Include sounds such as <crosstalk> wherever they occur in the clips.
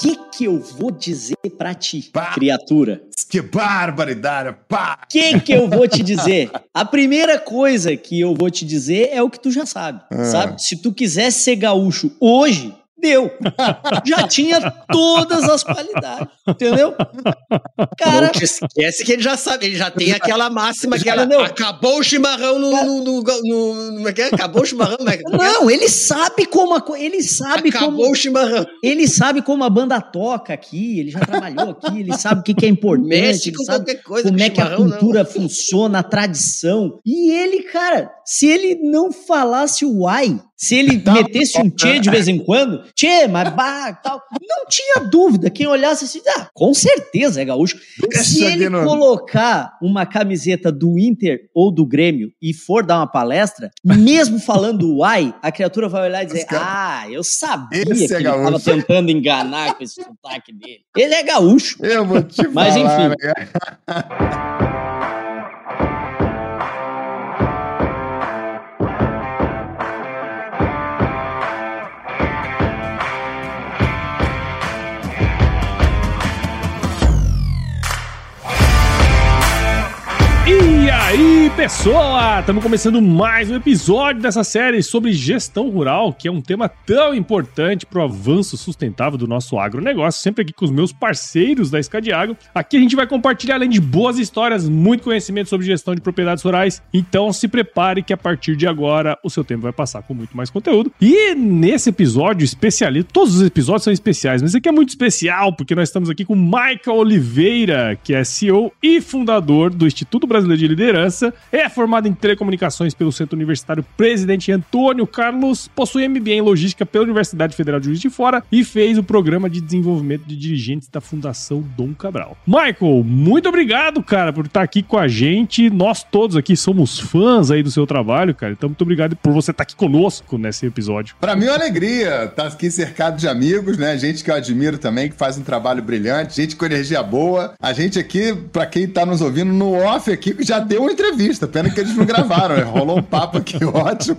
que que eu vou dizer pra ti, pá. criatura? Que barbaridade, pá! Que que eu vou te dizer? A primeira coisa que eu vou te dizer é o que tu já sabe, ah. sabe? Se tu quisesse ser gaúcho hoje, deu. Já tinha todas as qualidades, entendeu? Cara, não te esquece que ele já sabe, ele já tem aquela máxima que ela não acabou o chimarrão no, no, no, no, no é, é acabou o chimarrão, é Não, ele sabe como a, ele sabe acabou como, o chimarrão. Ele sabe como a banda toca aqui, ele já trabalhou aqui, ele sabe o que, que é importante, Mexe ele sabe coisa, como é que a cultura não. funciona, a tradição. E ele, cara, se ele não falasse o ai, se ele tá metesse um tchê de vez em quando, tchê, mas bah, tal, não tinha dúvida. Quem olhasse assim, ah, com certeza é gaúcho. Se ele colocar uma camiseta do Inter ou do Grêmio e for dar uma palestra, mesmo falando uai, a criatura vai olhar e dizer, ah, eu sabia esse que é ele estava tentando enganar com esse sotaque dele. Ele é gaúcho. Eu vou te Mas falar, enfim. Né? <laughs> pessoal! Estamos começando mais um episódio dessa série sobre gestão rural, que é um tema tão importante para o avanço sustentável do nosso agronegócio, sempre aqui com os meus parceiros da Escadiago. Aqui a gente vai compartilhar, além de boas histórias, muito conhecimento sobre gestão de propriedades rurais. Então se prepare que a partir de agora o seu tempo vai passar com muito mais conteúdo. E nesse episódio especialista, todos os episódios são especiais, mas esse aqui é muito especial porque nós estamos aqui com Michael Oliveira, que é CEO e fundador do Instituto Brasileiro de Liderança, é formado em telecomunicações pelo Centro Universitário Presidente Antônio Carlos, possui MBA em Logística pela Universidade Federal de Juiz de Fora e fez o programa de desenvolvimento de dirigentes da Fundação Dom Cabral. Michael, muito obrigado, cara, por estar aqui com a gente. Nós todos aqui somos fãs aí do seu trabalho, cara. Então, muito obrigado por você estar aqui conosco nesse episódio. Para mim é uma alegria estar aqui cercado de amigos, né? Gente que eu admiro também, que faz um trabalho brilhante, gente com energia boa. A gente aqui, para quem tá nos ouvindo no off aqui, já deu uma entrevista. Pena que eles não gravaram, né? Rolou um papo aqui <laughs> ótimo.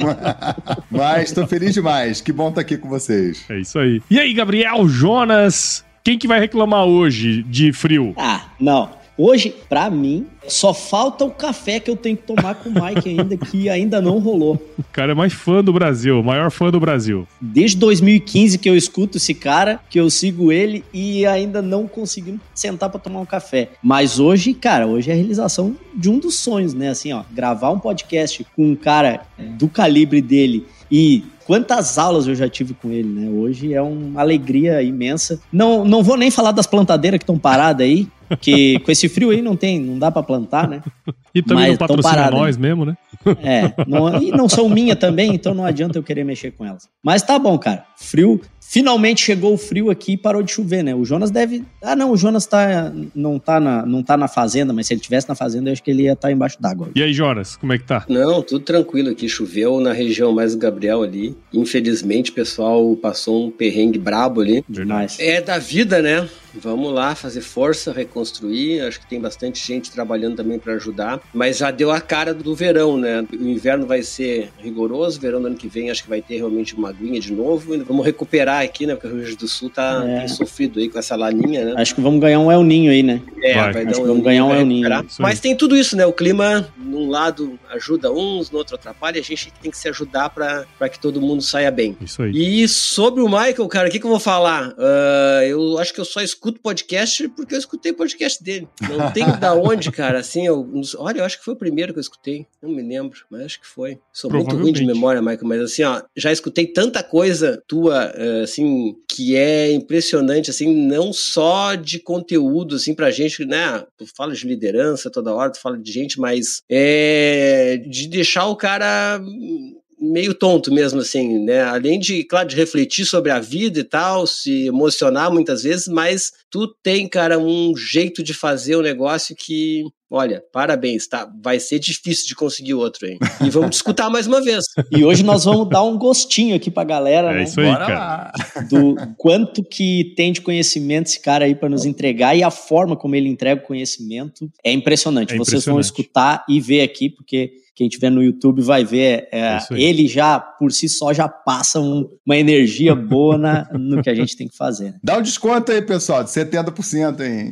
Mas estou feliz demais. Que bom estar aqui com vocês. É isso aí. E aí, Gabriel, Jonas, quem que vai reclamar hoje de frio? Ah, não. Hoje, para mim, só falta o café que eu tenho que tomar com o Mike ainda, que ainda não rolou. O cara é mais fã do Brasil, maior fã do Brasil. Desde 2015 que eu escuto esse cara, que eu sigo ele e ainda não consegui sentar para tomar um café. Mas hoje, cara, hoje é a realização de um dos sonhos, né? Assim, ó, gravar um podcast com um cara do calibre dele e quantas aulas eu já tive com ele, né? Hoje é uma alegria imensa. Não, não vou nem falar das plantadeiras que estão paradas aí, que <laughs> com esse frio aí não tem, não dá para plantar, né? E também Mas não patrocina nós mesmo, né? É, não, e não são minha também, então não <laughs> adianta eu querer mexer com elas. Mas tá bom, cara. Frio, finalmente chegou o frio aqui e parou de chover, né? O Jonas deve. Ah, não, o Jonas tá, não, tá na, não tá na fazenda, mas se ele tivesse na fazenda, eu acho que ele ia estar tá embaixo d'água. E aí, Jonas, como é que tá? Não, tudo tranquilo aqui. Choveu na região mais do Gabriel ali. Infelizmente, o pessoal passou um perrengue brabo ali. Verdade. É da vida, né? Vamos lá fazer força, reconstruir. Acho que tem bastante gente trabalhando também para ajudar. Mas já deu a cara do verão, né? O inverno vai ser rigoroso, verão do ano que vem acho que vai ter realmente uma aguinha de novo. Vamos recuperar aqui, né? Porque o Rio Grande do Sul tá é. sofrido aí com essa laninha, né? Acho que vamos ganhar um El Ninho aí, né? É, vai, vai dar um vamos ganhar um El Ninho. Mas tem tudo isso, né? O clima, num lado ajuda uns, no outro atrapalha. A gente tem que se ajudar para que todo mundo saia bem. Isso aí. E sobre o Michael, cara, o que, que eu vou falar? Uh, eu acho que eu só escuto escuto podcast porque eu escutei podcast dele. Não tem da onde, cara. Assim, eu, olha, eu acho que foi o primeiro que eu escutei. Não me lembro, mas acho que foi. Sou muito ruim de memória, Michael, mas assim, ó, já escutei tanta coisa tua, eh, assim, que é impressionante, assim, não só de conteúdo, assim, pra gente, né? Tu fala de liderança toda hora, tu fala de gente, mas é de deixar o cara meio tonto mesmo, assim, né? Além de, claro, de refletir sobre a vida e tal, se emocionar muitas vezes, mas tu tem, cara, um jeito de fazer o negócio que olha, parabéns, tá? Vai ser difícil de conseguir outro, hein? E vamos discutir mais uma vez. E hoje nós vamos dar um gostinho aqui pra galera, é né? Isso aí, Bora cara. Do quanto que tem de conhecimento esse cara aí para nos entregar e a forma como ele entrega o conhecimento é impressionante. É Vocês impressionante. vão escutar e ver aqui, porque quem tiver no YouTube vai ver, é, é ele já, por si só, já passa um, uma energia boa na, no que a gente tem que fazer. Né? Dá um desconto aí, pessoal, de 70%, hein?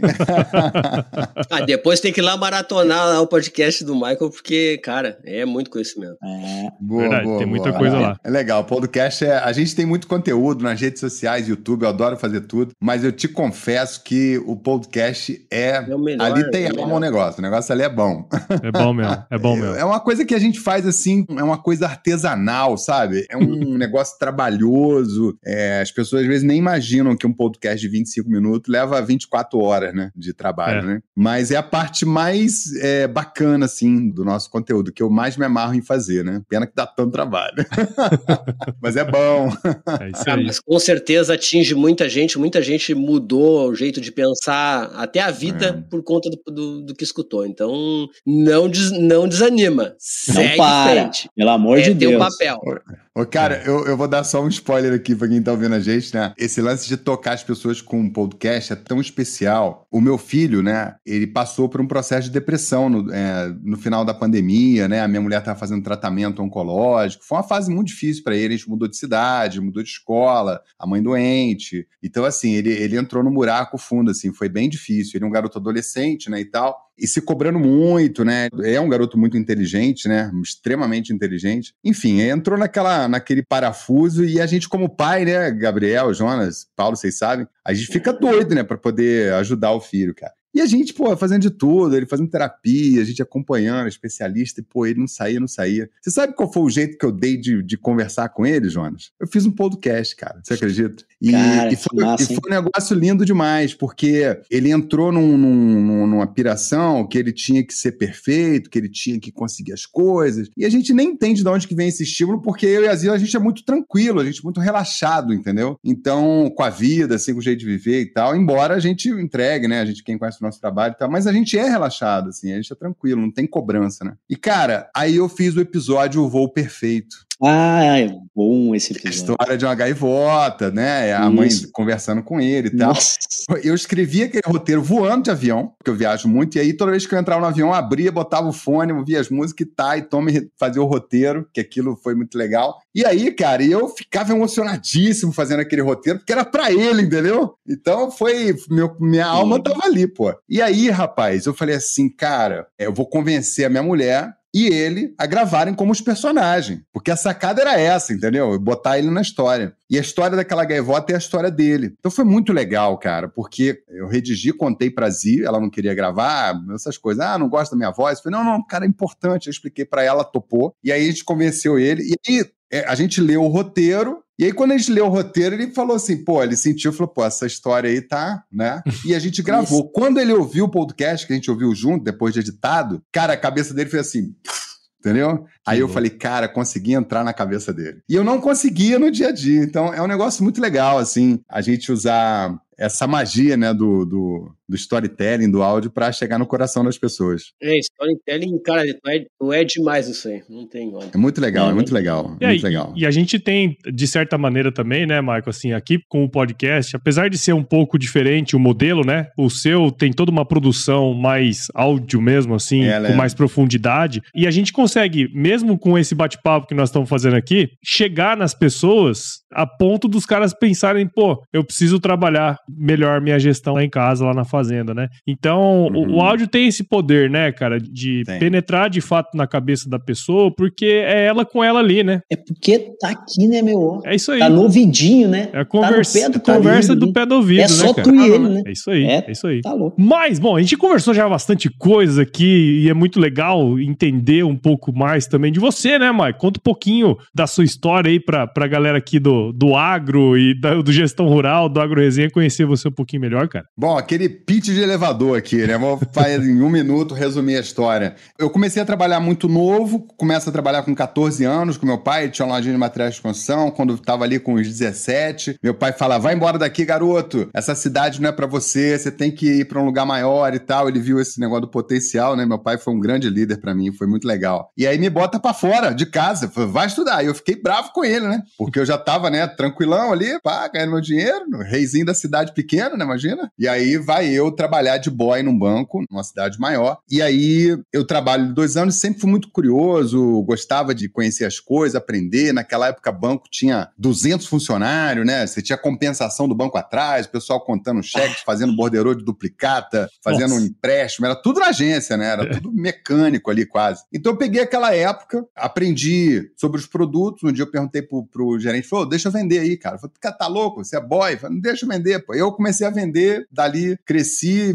ah, depois tem que ir lá maratonar lá o podcast do Michael, porque, cara, é muito conhecimento. É. Boa, Verdade, boa, tem muita boa. coisa é, lá. É legal, o podcast é. A gente tem muito conteúdo nas redes sociais, YouTube, eu adoro fazer tudo, mas eu te confesso que o podcast é. é melhor, ali tem é alma o negócio, o negócio ali é bom. É bom mesmo, é bom <laughs> mesmo. É uma coisa que a gente faz assim, é uma coisa artesanal, sabe? É um <laughs> negócio trabalhoso. É, as pessoas às vezes nem imaginam que um podcast de 25 minutos leva 24 horas, né? De trabalho, é. né? Mas é a parte mais é, bacana, assim, do nosso conteúdo, que eu mais me amarro em fazer, né? Pena que dá tanto trabalho. <laughs> mas é bom. É isso ah, aí. Ah, mas com certeza atinge muita gente, muita gente mudou o jeito de pensar, até a vida, é. por conta do, do, do, que escutou. Então, não, des, não desanima. Segue não para, frente. Pelo amor é de Deus. papel. Ô, cara, eu, eu vou dar só um spoiler aqui pra quem tá ouvindo a gente, né? Esse lance de tocar as pessoas com um podcast é tão especial. O meu filho, né, ele passou por um processo de depressão no, é, no final da pandemia, né? A minha mulher tava fazendo tratamento oncológico. Foi uma fase muito difícil para ele. A gente mudou de cidade, mudou de escola, a mãe doente. Então, assim, ele, ele entrou no buraco fundo, assim, foi bem difícil. Ele é um garoto adolescente, né, e tal e se cobrando muito, né? É um garoto muito inteligente, né? Extremamente inteligente. Enfim, entrou naquela, naquele parafuso e a gente, como pai, né? Gabriel, Jonas, Paulo, vocês sabem, a gente fica doido, né? Para poder ajudar o filho, cara. E a gente, pô, fazendo de tudo, ele fazendo terapia, a gente acompanhando, especialista, e, pô, ele não saía, não saía. Você sabe qual foi o jeito que eu dei de, de conversar com ele, Jonas? Eu fiz um podcast, cara, você acredita? E, cara, e, foi, massa, e foi, um negócio lindo demais, porque ele entrou num, num, numa piração que ele tinha que ser perfeito, que ele tinha que conseguir as coisas, e a gente nem entende de onde que vem esse estímulo, porque eu e a Zila, a gente é muito tranquilo, a gente é muito relaxado, entendeu? Então, com a vida, assim, com o jeito de viver e tal, embora a gente entregue, né, a gente, quem conhece o nosso trabalho e tal, mas a gente é relaxado, assim, a gente é tranquilo, não tem cobrança, né? E, cara, aí eu fiz o episódio O Voo Perfeito. Ah, é bom esse episódio. A história de uma gaivota, né? A Isso. mãe conversando com ele e tal. Nossa. Eu escrevi aquele roteiro voando de avião, porque eu viajo muito, e aí toda vez que eu entrava no avião, eu abria, botava o fone, ouvia as músicas e tá, e tome fazia o roteiro, que aquilo foi muito legal. E aí, cara, eu ficava emocionadíssimo fazendo aquele roteiro, porque era pra ele, entendeu? Então foi. Meu, minha alma tava ali, pô. E aí, rapaz, eu falei assim, cara, eu vou convencer a minha mulher e ele a gravarem como os personagens. Porque a sacada era essa, entendeu? Botar ele na história. E a história daquela gaivota é a história dele. Então foi muito legal, cara, porque eu redigi, contei pra Zi, ela não queria gravar, essas coisas. Ah, não gosta da minha voz. Eu falei, não, não, cara, é importante. Eu expliquei para ela, topou. E aí a gente convenceu ele. E aí é, a gente leu o roteiro e aí, quando a gente leu o roteiro, ele falou assim, pô, ele sentiu, falou, pô, essa história aí tá, né? <laughs> E a gente gravou. quando ele ouviu o podcast, que a gente ouviu junto, depois de editado, cara, a cabeça dele foi assim, <laughs> entendeu? Aí eu falei, cara, consegui entrar na cabeça dele. E eu não conseguia no dia a dia. Então, é um negócio muito legal, assim, a gente usar essa magia, né, do, do, do storytelling, do áudio, para chegar no coração das pessoas. É, storytelling, cara, não é, não é demais isso aí, não tem É muito legal, é, é muito legal, é muito legal. E a gente tem, de certa maneira também, né, Marco, assim, aqui com o podcast, apesar de ser um pouco diferente o modelo, né, o seu tem toda uma produção mais áudio mesmo, assim, é, com mais profundidade, e a gente consegue, mesmo com esse bate-papo que nós estamos fazendo aqui, chegar nas pessoas a ponto dos caras pensarem, pô, eu preciso trabalhar melhor minha gestão lá em casa, lá na fazenda, né? Então, uhum. o, o, áudio tem esse poder, né, cara, de tem. penetrar de fato na cabeça da pessoa, porque é ela com ela ali, né? É porque tá aqui, né, meu? É isso aí. Tá no ouvidinho, né? É a conversa, tá do, pé do, conversa do pé do ouvido, É só né, tu e ele, né? É isso aí, é, é, isso aí. Tá louco. Mas, bom, a gente conversou já bastante coisa aqui e é muito legal entender um pouco mais também de você, né, Mike? Conta um pouquinho da sua história aí pra, pra galera aqui do, do agro e da, do gestão rural, do agro resenha conhecer você um pouquinho melhor, cara? Bom, aquele pitch de elevador aqui, né? Vou em um minuto resumir a história. Eu comecei a trabalhar muito novo, começo a trabalhar com 14 anos com meu pai, tinha uma lojinha de materiais de construção, quando eu tava ali com os 17, meu pai fala: vai embora daqui, garoto, essa cidade não é para você, você tem que ir para um lugar maior e tal. Ele viu esse negócio do potencial, né? Meu pai foi um grande líder para mim, foi muito legal. E aí me bota para fora de casa, vai estudar. E eu fiquei bravo com ele, né? Porque eu já tava, né, tranquilão ali, pá, ganhando meu dinheiro, reizinho da cidade pequena, né, imagina? E aí vai eu trabalhar de boy num banco, numa cidade maior. E aí eu trabalho dois anos, sempre fui muito curioso, gostava de conhecer as coisas, aprender. Naquela época, banco tinha 200 funcionários, né? Você tinha compensação do banco atrás, o pessoal contando cheques, fazendo borderô de duplicata, fazendo Nossa. um empréstimo. Era tudo na agência, né? Era tudo mecânico ali quase. Então eu peguei aquela época, aprendi sobre os produtos. Um dia eu perguntei pro, pro gerente, falou, deixa eu vender aí, cara. Falei, cara, tá louco? Você é boy? Falei, não deixa eu vender, pô. Eu comecei a vender, dali cresci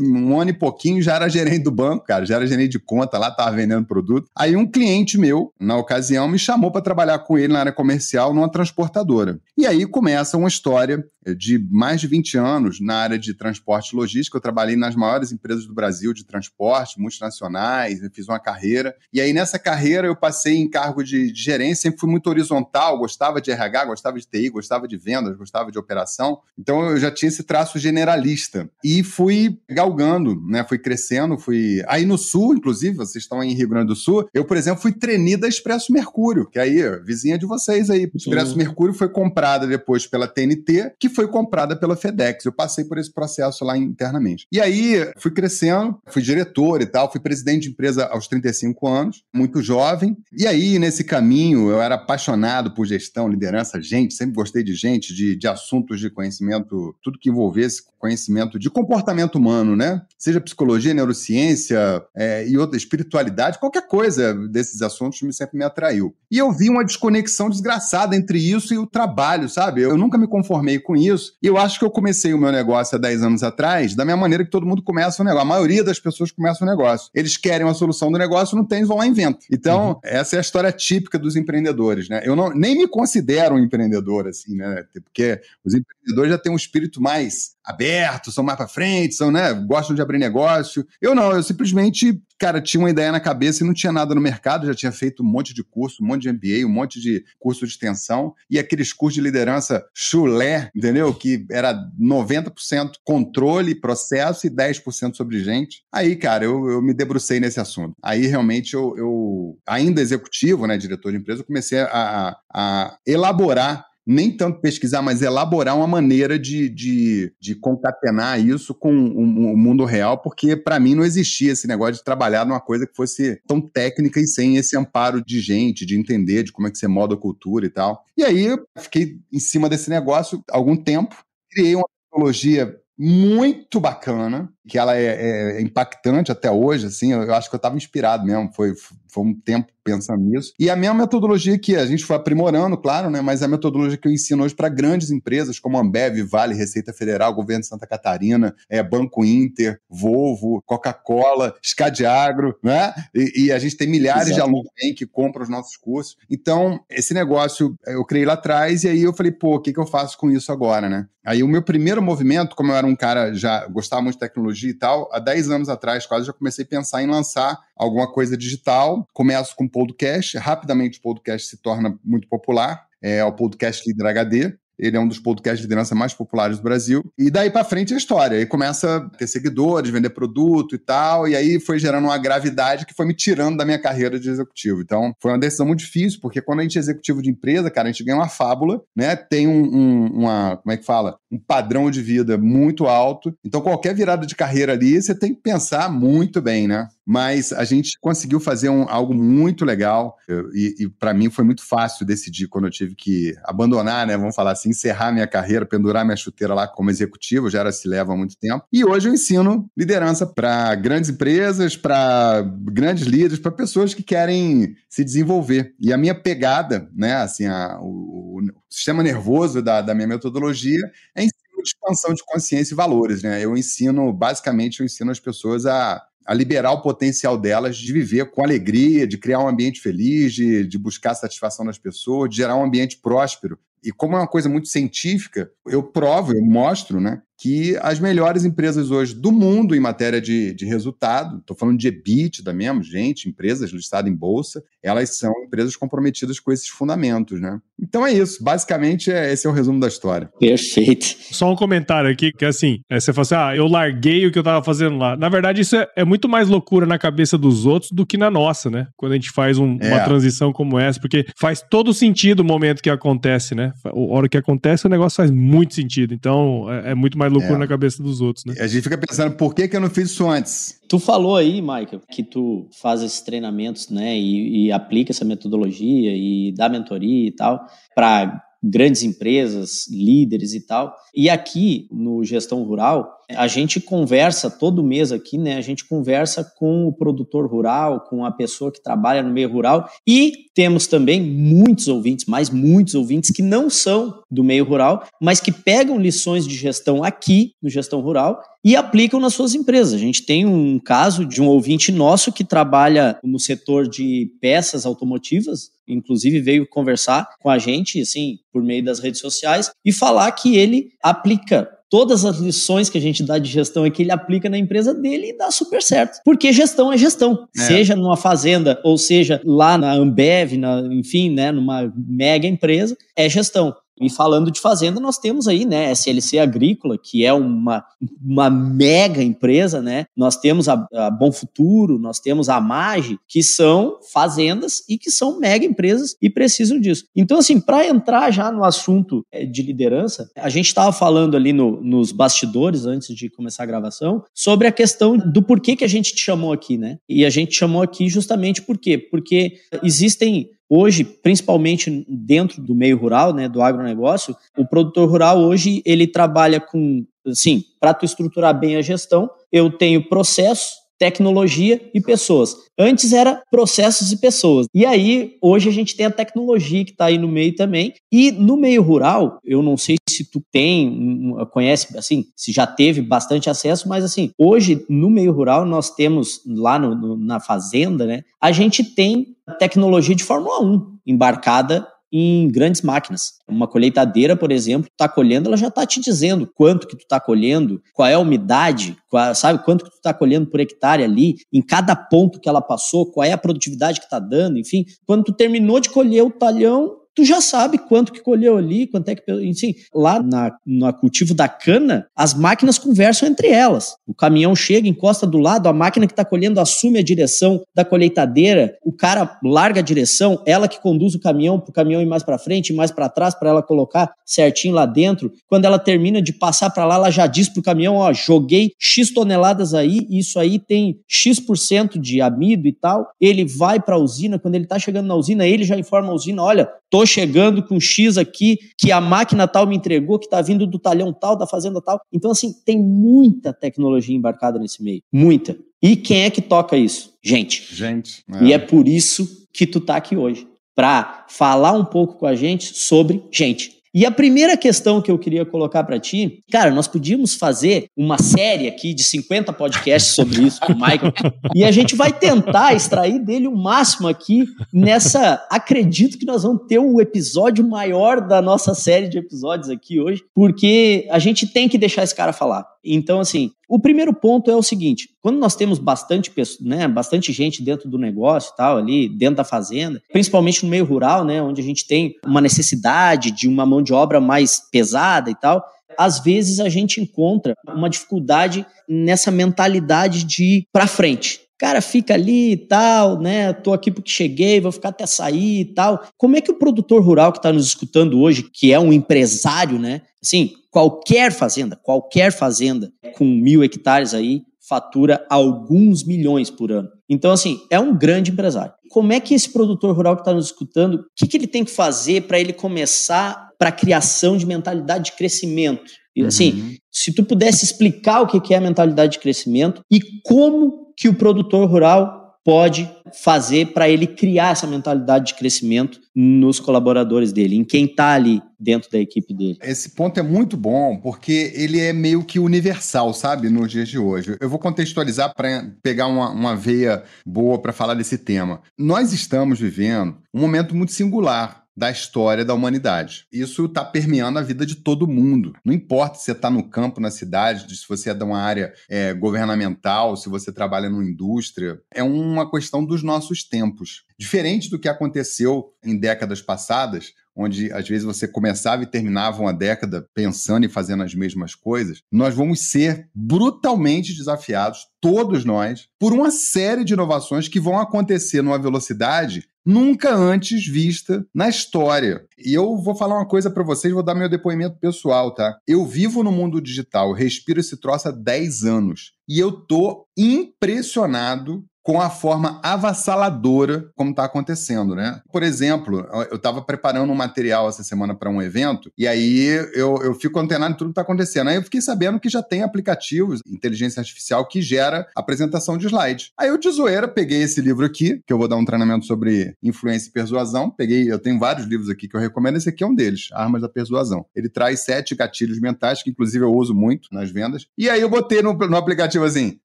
um ano e pouquinho, já era gerente do banco, cara. Já era gerente de conta lá, tava vendendo produto. Aí um cliente meu, na ocasião, me chamou para trabalhar com ele na área comercial numa transportadora. E aí começa uma história de mais de 20 anos na área de transporte e logística. Eu trabalhei nas maiores empresas do Brasil de transporte, multinacionais, fiz uma carreira. E aí, nessa carreira, eu passei em cargo de, de gerência, sempre fui muito horizontal, gostava de RH, gostava de TI, gostava de vendas, gostava de operação. Então, eu já tinha esse traço generalista. E fui galgando, né? Fui crescendo, fui. Aí no Sul, inclusive, vocês estão aí em Rio Grande do Sul, eu, por exemplo, fui trainee da Expresso Mercúrio, que aí, vizinha de vocês aí. Expresso Mercúrio foi comprada depois pela TNT, que foi comprada pela FedEx. Eu passei por esse processo lá internamente. E aí fui crescendo, fui diretor e tal, fui presidente de empresa aos 35 anos, muito jovem. E aí, nesse caminho, eu era apaixonado por gestão, liderança, gente, sempre gostei de gente, de, de assuntos de conhecimento, tudo que envolvesse conhecimento de comportamento humano, né? Seja psicologia, neurociência é, e outra espiritualidade, qualquer coisa desses assuntos me sempre me atraiu. E eu vi uma desconexão desgraçada entre isso e o trabalho, sabe? Eu nunca me conformei com isso. E eu acho que eu comecei o meu negócio há 10 anos atrás da mesma maneira que todo mundo começa o negócio. A maioria das pessoas começa o negócio. Eles querem uma solução do negócio, não tem, vão lá e inventam. Então, uhum. essa é a história típica dos empreendedores, né? Eu não, nem me considero um empreendedor, assim, né? Porque os empreendedores já têm um espírito mais abertos, são mais para frente, são, né, gostam de abrir negócio. Eu não, eu simplesmente, cara, tinha uma ideia na cabeça e não tinha nada no mercado, já tinha feito um monte de curso, um monte de MBA, um monte de curso de extensão e aqueles cursos de liderança chulé, entendeu? Que era 90% controle, processo e 10% sobre gente. Aí, cara, eu, eu me debrucei nesse assunto. Aí, realmente, eu, eu ainda executivo, né, diretor de empresa, eu comecei a, a elaborar nem tanto pesquisar, mas elaborar uma maneira de, de, de concatenar isso com o, o mundo real, porque para mim não existia esse negócio de trabalhar numa coisa que fosse tão técnica e sem esse amparo de gente, de entender de como é que você moda a cultura e tal. E aí eu fiquei em cima desse negócio algum tempo, criei uma metodologia muito bacana, que ela é, é, impactante até hoje, assim, eu acho que eu estava inspirado mesmo, foi, foi um tempo pensando nisso. E a minha metodologia que a gente foi aprimorando, claro, né, mas a metodologia que eu ensino hoje para grandes empresas como Ambev, Vale, Receita Federal, Governo de Santa Catarina, é, Banco Inter, Volvo, Coca-Cola, Scadiagro, né? E, e, a gente tem milhares Exato. de alunos que compram os nossos cursos. Então, esse negócio eu criei lá atrás e aí eu falei, pô, o que, que eu faço com isso agora, né? Aí o meu primeiro movimento, como eu era um cara já gostava muito de tecnologia e tal, há 10 anos atrás quase já comecei a pensar em lançar alguma coisa digital. Começo com podcast, rapidamente o podcast se torna muito popular. É o podcast Líder HD. Ele é um dos podcasts de liderança mais populares do Brasil. E daí para frente é a história. Aí começa a ter seguidores, vender produto e tal. E aí foi gerando uma gravidade que foi me tirando da minha carreira de executivo. Então foi uma decisão muito difícil, porque quando a gente é executivo de empresa, cara, a gente ganha uma fábula, né? Tem um, um, uma, como é que fala? Um padrão de vida muito alto. Então qualquer virada de carreira ali, você tem que pensar muito bem, né? mas a gente conseguiu fazer um, algo muito legal e, e para mim foi muito fácil decidir quando eu tive que abandonar, né, vamos falar assim, encerrar minha carreira, pendurar minha chuteira lá como executivo, já era se leva há muito tempo. E hoje eu ensino liderança para grandes empresas, para grandes líderes, para pessoas que querem se desenvolver. E a minha pegada, né, assim, a, o, o, sistema nervoso da, da minha metodologia é ensino de expansão de consciência e valores, né? Eu ensino, basicamente, eu ensino as pessoas a a liberar o potencial delas de viver com alegria, de criar um ambiente feliz, de, de buscar satisfação das pessoas, de gerar um ambiente próspero. E como é uma coisa muito científica, eu provo, eu mostro, né, que as melhores empresas hoje do mundo em matéria de, de resultado, estou falando de EBITDA mesmo, gente, empresas listadas em bolsa, elas são empresas comprometidas com esses fundamentos, né? Então é isso, basicamente é, esse é o resumo da história. Perfeito. Só um comentário aqui, que assim, é, você fala assim, ah, eu larguei o que eu tava fazendo lá. Na verdade, isso é, é muito mais loucura na cabeça dos outros do que na nossa, né? Quando a gente faz um, é. uma transição como essa, porque faz todo sentido o momento que acontece, né? A hora que acontece, o negócio faz muito sentido. Então, é, é muito mais loucura é. na cabeça dos outros, né? A gente fica pensando, por que, que eu não fiz isso antes? Tu falou aí, Michael, que tu faz esses treinamentos, né, e, e aplica essa metodologia e dá mentoria e tal para grandes empresas, líderes e tal. E aqui no Gestão Rural, a gente conversa todo mês aqui, né? A gente conversa com o produtor rural, com a pessoa que trabalha no meio rural e temos também muitos ouvintes, mais muitos ouvintes que não são do meio rural, mas que pegam lições de gestão aqui no Gestão Rural e aplicam nas suas empresas. A gente tem um caso de um ouvinte nosso que trabalha no setor de peças automotivas, inclusive veio conversar com a gente, assim, por meio das redes sociais e falar que ele aplica todas as lições que a gente dá de gestão aqui, ele aplica na empresa dele e dá super certo. Porque gestão é gestão. É. Seja numa fazenda, ou seja lá na Ambev, na, enfim, né, numa mega empresa, é gestão. E falando de fazenda, nós temos aí, né, SLC Agrícola, que é uma, uma mega empresa, né? Nós temos a, a Bom Futuro, nós temos a Mage, que são fazendas e que são mega empresas e precisam disso. Então, assim, para entrar já no assunto é, de liderança, a gente estava falando ali no, nos bastidores, antes de começar a gravação, sobre a questão do porquê que a gente te chamou aqui, né? E a gente chamou aqui justamente por quê? Porque existem Hoje, principalmente dentro do meio rural, né, do agronegócio, o produtor rural hoje ele trabalha com, assim, para tu estruturar bem a gestão, eu tenho processos, tecnologia e pessoas. Antes era processos e pessoas. E aí, hoje a gente tem a tecnologia que está aí no meio também. E no meio rural, eu não sei se tu tem, conhece, assim, se já teve bastante acesso, mas assim, hoje no meio rural nós temos lá no, no, na fazenda, né? A gente tem tecnologia de Fórmula 1 embarcada em grandes máquinas. Uma colheitadeira, por exemplo, está colhendo, ela já está te dizendo quanto que tu está colhendo, qual é a umidade, qual, sabe quanto que tu está colhendo por hectare ali, em cada ponto que ela passou, qual é a produtividade que está dando, enfim. Quando tu terminou de colher o talhão, tu já sabe quanto que colheu ali, quanto é que. Enfim, lá na, no cultivo da cana, as máquinas conversam entre elas. O caminhão chega, encosta do lado, a máquina que está colhendo assume a direção da colheitadeira, o cara larga a direção, ela que conduz o caminhão para o caminhão ir mais para frente, mais para trás, para ela colocar certinho lá dentro. Quando ela termina de passar para lá, ela já diz para o caminhão: ó, joguei X toneladas aí, isso aí tem X% de amido e tal. Ele vai para a usina, quando ele está chegando na usina, ele já informa a usina: olha, tô chegando com X aqui, que a máquina tal me entregou, que está vindo do talhão tal, da fazenda tal. Então, assim, tem muita tecnologia embarcada nesse meio. Muita. E quem é que toca isso? Gente. Gente. É. E é por isso que tu tá aqui hoje. Para falar um pouco com a gente sobre gente. E a primeira questão que eu queria colocar para ti, cara, nós podíamos fazer uma série aqui de 50 podcasts sobre isso com o Michael, e a gente vai tentar extrair dele o máximo aqui nessa. Acredito que nós vamos ter o um episódio maior da nossa série de episódios aqui hoje, porque a gente tem que deixar esse cara falar. Então, assim, o primeiro ponto é o seguinte: quando nós temos bastante, né, bastante gente dentro do negócio e tal, ali, dentro da fazenda, principalmente no meio rural, né, onde a gente tem uma necessidade de uma mão de obra mais pesada e tal, às vezes a gente encontra uma dificuldade nessa mentalidade de ir para frente. Cara, fica ali e tal, né? Tô aqui porque cheguei, vou ficar até sair e tal. Como é que o produtor rural que está nos escutando hoje, que é um empresário, né? Assim, qualquer fazenda, qualquer fazenda com mil hectares aí, fatura alguns milhões por ano. Então, assim, é um grande empresário. Como é que esse produtor rural que está nos escutando, o que, que ele tem que fazer para ele começar para a criação de mentalidade de crescimento? E, assim, uhum. se tu pudesse explicar o que é a mentalidade de crescimento e como que o produtor rural pode fazer para ele criar essa mentalidade de crescimento nos colaboradores dele, em quem está ali dentro da equipe dele. Esse ponto é muito bom, porque ele é meio que universal, sabe, nos dias de hoje. Eu vou contextualizar para pegar uma, uma veia boa para falar desse tema. Nós estamos vivendo um momento muito singular da história da humanidade. Isso está permeando a vida de todo mundo. Não importa se você está no campo, na cidade, se você é de uma área é, governamental, se você trabalha numa indústria. É uma questão dos nossos tempos. Diferente do que aconteceu em décadas passadas, onde às vezes você começava e terminava uma década pensando e fazendo as mesmas coisas, nós vamos ser brutalmente desafiados, todos nós, por uma série de inovações que vão acontecer numa velocidade nunca antes vista na história. E eu vou falar uma coisa para vocês, vou dar meu depoimento pessoal, tá? Eu vivo no mundo digital, respiro esse troço há 10 anos. E eu tô impressionado com a forma avassaladora como está acontecendo, né? Por exemplo, eu estava preparando um material essa semana para um evento e aí eu, eu fico antenado em tudo que está acontecendo. Aí eu fiquei sabendo que já tem aplicativos, inteligência artificial, que gera apresentação de slide. Aí eu de zoeira peguei esse livro aqui, que eu vou dar um treinamento sobre influência e persuasão. Peguei, eu tenho vários livros aqui que eu recomendo, esse aqui é um deles, Armas da Persuasão. Ele traz sete gatilhos mentais, que inclusive eu uso muito nas vendas. E aí eu botei no, no aplicativo assim,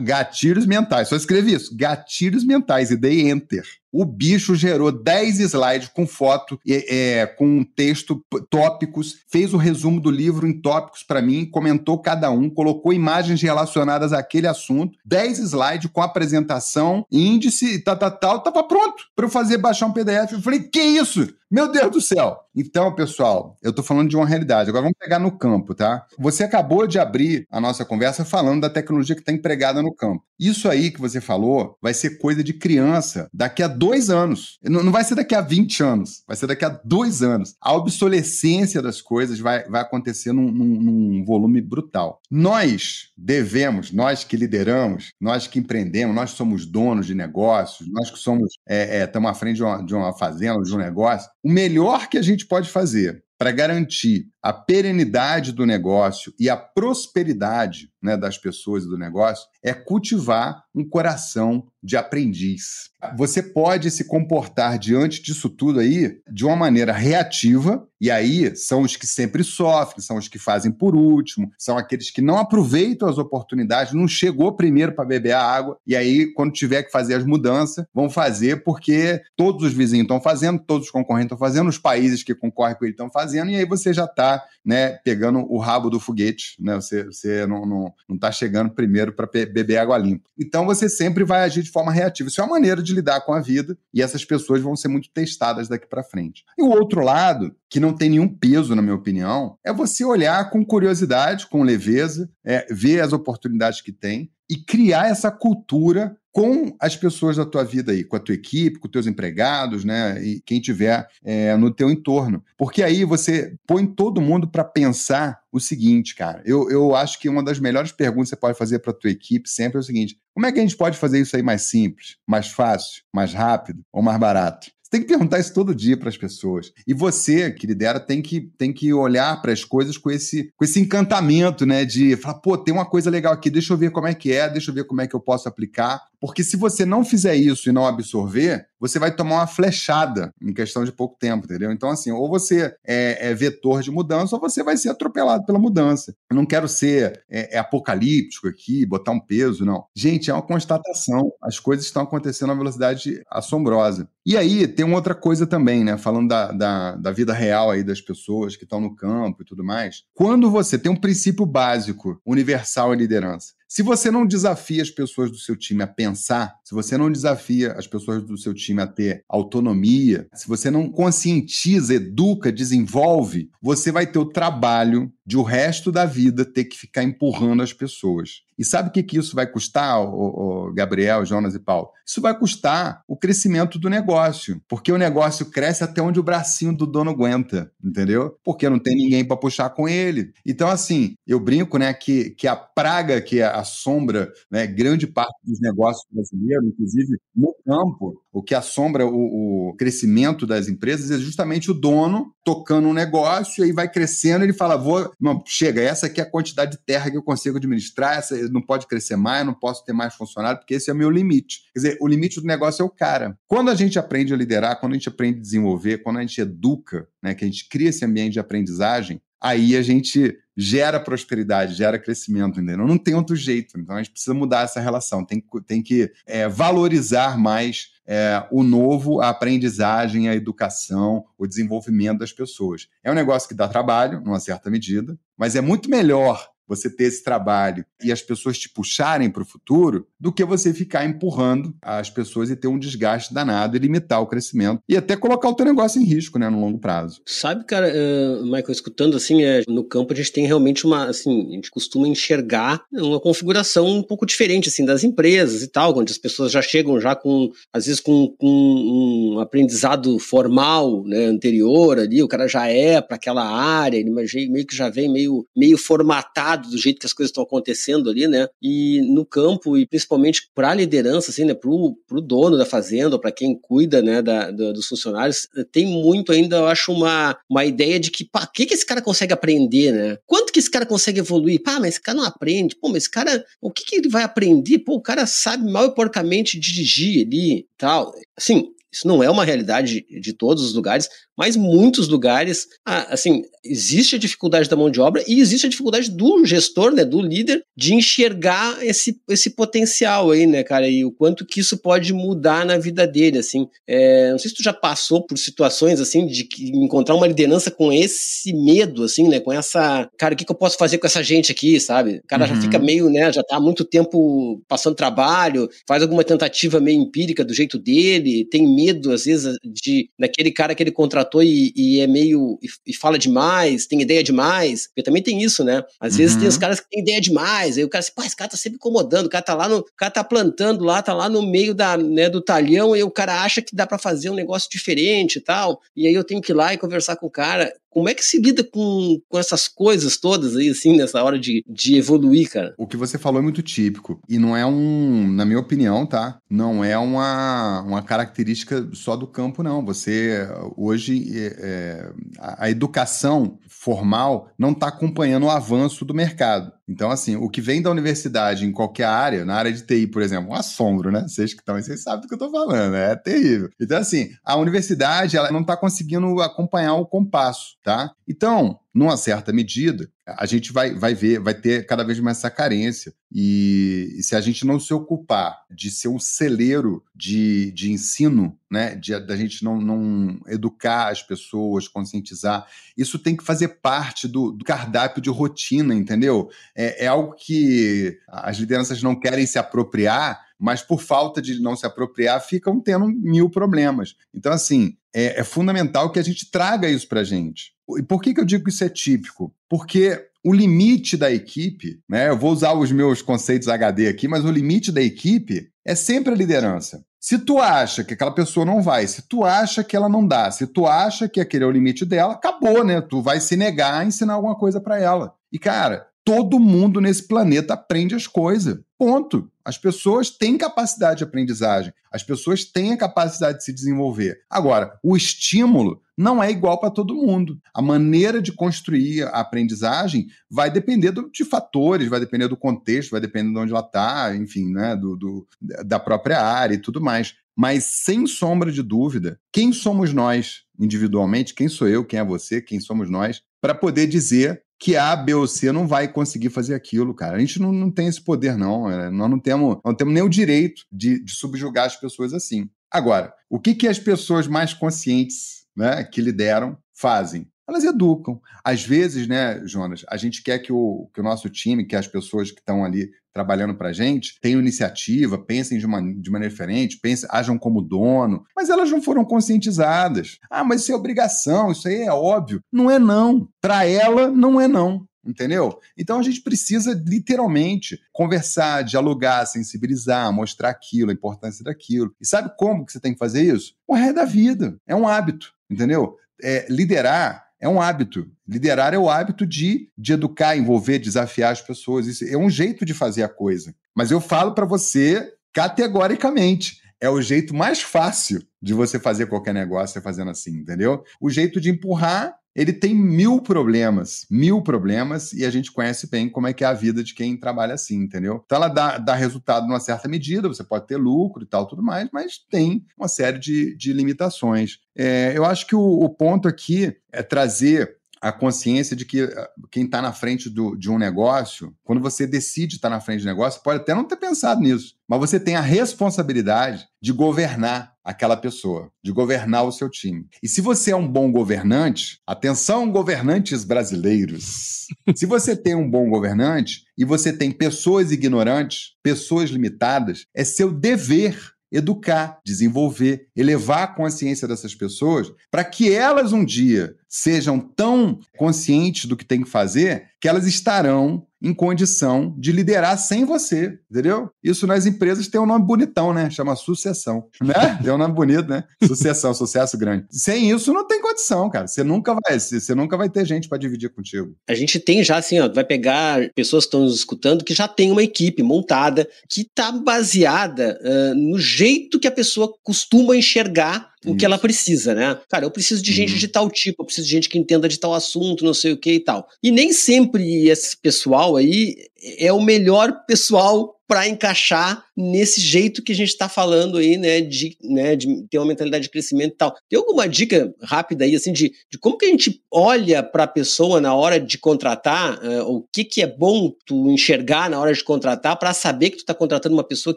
gatilhos mentais. Só escrevi isso, gatilhos gatilhos mentais e dei enter. O bicho gerou 10 slides com foto, é, com texto, tópicos, fez o resumo do livro em tópicos para mim, comentou cada um, colocou imagens relacionadas àquele assunto, 10 slides com apresentação, índice tal, tal, tal, tava pronto para eu fazer baixar um PDF. Eu falei, que isso? Meu Deus do céu! Então, pessoal, eu estou falando de uma realidade. Agora vamos pegar no campo, tá? Você acabou de abrir a nossa conversa falando da tecnologia que está empregada no campo. Isso aí que você falou vai ser coisa de criança daqui a dois anos. Não, vai ser daqui a 20 anos, vai ser daqui a dois anos. A obsolescência das coisas vai, vai acontecer num, num, num volume brutal. Nós devemos, nós que lideramos, nós que empreendemos, nós que somos donos de negócios, nós que somos estamos é, é, à frente de uma, de uma fazenda, de um negócio, o melhor que a gente pode fazer para garantir a perenidade do negócio e a prosperidade né, das pessoas e do negócio é cultivar um coração de aprendiz. Você pode se comportar diante disso tudo aí de uma maneira reativa, e aí são os que sempre sofrem, são os que fazem por último, são aqueles que não aproveitam as oportunidades, não chegou primeiro para beber a água, e aí, quando tiver que fazer as mudanças, vão fazer porque todos os vizinhos estão fazendo, todos os concorrentes estão fazendo, os países que concorrem com ele estão fazendo, e aí você já está né, pegando o rabo do foguete, né? Você, você não, não, não tá chegando primeiro para beber água limpa. Então você sempre vai agir de forma reativa. Isso é uma maneira de lidar com a vida e essas pessoas vão ser muito testadas daqui para frente. E o outro lado, que não tem nenhum peso, na minha opinião, é você olhar com curiosidade, com leveza, é, ver as oportunidades que tem e criar essa cultura com as pessoas da tua vida aí, com a tua equipe, com os teus empregados, né, e quem tiver é, no teu entorno. Porque aí você põe todo mundo para pensar o seguinte, cara. Eu, eu acho que uma das melhores perguntas que você pode fazer para tua equipe sempre é o seguinte: como é que a gente pode fazer isso aí mais simples, mais fácil, mais rápido ou mais barato? Tem que perguntar isso todo dia para as pessoas. E você, que lidera, tem que, tem que olhar para as coisas com esse, com esse encantamento, né? De falar, pô, tem uma coisa legal aqui, deixa eu ver como é que é, deixa eu ver como é que eu posso aplicar. Porque se você não fizer isso e não absorver, você vai tomar uma flechada em questão de pouco tempo, entendeu? Então, assim, ou você é, é vetor de mudança, ou você vai ser atropelado pela mudança. Eu não quero ser é, é apocalíptico aqui, botar um peso, não. Gente, é uma constatação. As coisas estão acontecendo a uma velocidade assombrosa. E aí, tem uma outra coisa também, né? Falando da, da, da vida real aí das pessoas que estão no campo e tudo mais. Quando você tem um princípio básico, universal em liderança, se você não desafia as pessoas do seu time a pensar, se você não desafia as pessoas do seu time a ter autonomia, se você não conscientiza, educa, desenvolve, você vai ter o trabalho de o resto da vida ter que ficar empurrando as pessoas. E sabe o que, que isso vai custar, o, Gabriel, Jonas e Paulo? Isso vai custar o crescimento do negócio, porque o negócio cresce até onde o bracinho do dono aguenta, entendeu? Porque não tem ninguém para puxar com ele. Então, assim, eu brinco, né, que, que a praga que assombra né, grande parte dos negócios brasileiros, inclusive no campo, o que assombra o, o, crescimento das empresas é justamente o dono tocando um negócio e aí vai crescendo ele fala, vou, não, chega, essa aqui é a quantidade de terra que eu consigo administrar, essa não pode crescer mais, não posso ter mais funcionário, porque esse é o meu limite. Quer dizer, o limite do negócio é o cara. Quando a gente aprende a liderar, quando a gente aprende a desenvolver, quando a gente educa, né, que a gente cria esse ambiente de aprendizagem, aí a gente gera prosperidade, gera crescimento, entendeu? Não tem outro jeito. Então a gente precisa mudar essa relação, tem, tem que é, valorizar mais é, o novo, a aprendizagem, a educação, o desenvolvimento das pessoas. É um negócio que dá trabalho, numa certa medida, mas é muito melhor você ter esse trabalho e as pessoas te puxarem para o futuro, do que você ficar empurrando as pessoas e ter um desgaste danado e limitar o crescimento e até colocar o teu negócio em risco, né, no longo prazo. Sabe, cara, uh, Michael, escutando assim, é, no campo a gente tem realmente uma, assim, a gente costuma enxergar uma configuração um pouco diferente, assim, das empresas e tal, onde as pessoas já chegam já com, às vezes com, com um aprendizado formal, né, anterior ali, o cara já é para aquela área, ele meio que já vem meio, meio formatado do jeito que as coisas estão acontecendo ali, né? E no campo, e principalmente para a liderança, assim, né? Pro, pro dono da fazenda, para quem cuida, né, da, da, dos funcionários, tem muito ainda, eu acho, uma, uma ideia de que, pá, o que, que esse cara consegue aprender, né? Quanto que esse cara consegue evoluir? Pá, mas esse cara não aprende. Pô, mas esse cara, o que, que ele vai aprender? Pô, o cara sabe mal e porcamente dirigir ali e tal. Assim, isso não é uma realidade de todos os lugares, mas muitos lugares, assim, existe a dificuldade da mão de obra e existe a dificuldade do gestor, né, do líder, de enxergar esse, esse potencial aí, né, cara, e o quanto que isso pode mudar na vida dele, assim. É, não sei se tu já passou por situações, assim, de encontrar uma liderança com esse medo, assim, né, com essa, cara, o que, que eu posso fazer com essa gente aqui, sabe? O cara uhum. já fica meio, né, já tá há muito tempo passando trabalho, faz alguma tentativa meio empírica do jeito dele, tem medo, às vezes, de daquele cara que ele contratou tratou e, e é meio. E, e, fala demais, tem ideia demais. Porque também tem isso, né? Às uhum. vezes tem os uhum. caras que têm ideia demais. Aí o cara assim, pô, esse cara tá sempre incomodando, o cara tá lá no. Cara tá plantando lá, tá lá no meio da, né, do talhão, e o cara acha que dá para fazer um negócio diferente e tal. E aí eu tenho que ir lá e conversar com o cara. Como é que se lida com, com essas coisas todas aí, assim, nessa hora de, de evoluir, cara? O que você falou é muito típico. E não é um, na minha opinião, tá? Não é uma, uma característica só do campo, não. Você, hoje, é, é a, educação formal não está acompanhando o avanço do mercado. Então, assim, o que vem da universidade em qualquer área, na área de TI, por exemplo, um assombro, né? Vocês que estão aí, vocês sabem do que eu estou falando, é terrível. Então, assim, a universidade ela não está conseguindo acompanhar o compasso, tá? Então, numa certa medida, a gente vai, vai ver, vai ter cada vez mais essa carência. E, e se a gente não se ocupar de ser um celeiro de, de ensino, né, de, da gente não, não educar as pessoas, conscientizar, isso tem que fazer parte do, do cardápio de rotina, entendeu? É, é algo que as lideranças não querem se apropriar, mas por falta de não se apropriar, ficam tendo mil problemas. Então, assim, é, é fundamental que a gente traga isso para a gente. E por que, que eu digo que isso é típico? Porque o limite da equipe, né? Eu vou usar os meus conceitos HD aqui, mas o limite da equipe é sempre a liderança. Se tu acha que aquela pessoa não vai, se tu acha que ela não dá, se tu acha que aquele é o limite dela, acabou, né? Tu vai se negar a ensinar alguma coisa para ela. E cara, todo mundo nesse planeta aprende as coisas. Ponto. As pessoas têm capacidade de aprendizagem, as pessoas têm a capacidade de se desenvolver. Agora, o estímulo não é igual para todo mundo. A maneira de construir a aprendizagem vai depender do, de fatores, vai depender do contexto, vai depender de onde ela está, enfim, né, do, do, da própria área e tudo mais. Mas, sem sombra de dúvida, quem somos nós individualmente? Quem sou eu? Quem é você? Quem somos nós? Para poder dizer que A, B ou C não vai conseguir fazer aquilo, cara. A gente não, não tem esse poder, não. É, nós não temos, não temos nem o direito de, de subjugar as pessoas assim. Agora, o que, que as pessoas mais conscientes né, que lideram fazem? elas educam. Às vezes, né, Jonas, a gente quer que o, que o nosso time, que as pessoas que estão ali trabalhando para a gente, tenham iniciativa, pensem de, uma, de maneira diferente, pensem, ajam como dono, mas elas não foram conscientizadas. Ah, mas isso é obrigação, isso aí é óbvio. Não é não. Para ela, não é não entendeu? Então a gente precisa literalmente conversar, dialogar, sensibilizar, mostrar aquilo, a importância daquilo. E sabe como que você tem que fazer isso? Ré da vida, é um hábito, entendeu? É, liderar é um hábito. Liderar é o hábito de, de educar, envolver, desafiar as pessoas. Isso é um jeito de fazer a coisa. Mas eu falo para você categoricamente: é o jeito mais fácil de você fazer qualquer negócio fazendo assim, entendeu? O jeito de empurrar ele tem mil problemas, mil problemas, e a gente conhece bem como é que é a vida de quem trabalha assim, entendeu? Então ela dá, dá resultado numa certa medida, você pode ter lucro e tal, tudo mais, mas tem uma série de, de limitações. É, eu acho que o, o ponto aqui é trazer a consciência de que ah, quem está na frente do, de um negócio, quando você decide estar tá na frente do negócio, pode até não ter pensado nisso, mas você tem a responsabilidade de governar aquela pessoa, de governar o seu time. E se você é um bom governante, atenção, governantes brasileiros, se você tem um bom governante e você tem pessoas ignorantes, pessoas limitadas, é seu dever educar, desenvolver, elevar a consciência dessas pessoas para que elas um dia sejam tão conscientes do que tem que fazer que elas estarão em condição de liderar sem você, entendeu? Isso nas empresas tem um nome bonitão, né? Chama sucessão, né? <laughs> Tem um nome bonito, né? Sucessão, sucesso grande. Sem isso não tem condição, cara. Você nunca vai, você nunca vai ter gente para dividir contigo. A gente tem já assim, ó, vai pegar pessoas que estão nos escutando que já tem uma equipe montada que está baseada uh, no jeito que a pessoa costuma enxergar o que ela precisa, né? Cara, eu preciso de gente uhum. de tal tipo, eu preciso de gente que entenda de tal assunto, não sei o que e tal. E nem sempre esse pessoal aí é o melhor pessoal para encaixar nesse jeito que a gente está falando aí, né, de, né, de ter uma mentalidade de crescimento e tal. Tem alguma dica rápida aí, assim, de, de como que a gente olha para a pessoa na hora de contratar, uh, o que que é bom tu enxergar na hora de contratar para saber que tu está contratando uma pessoa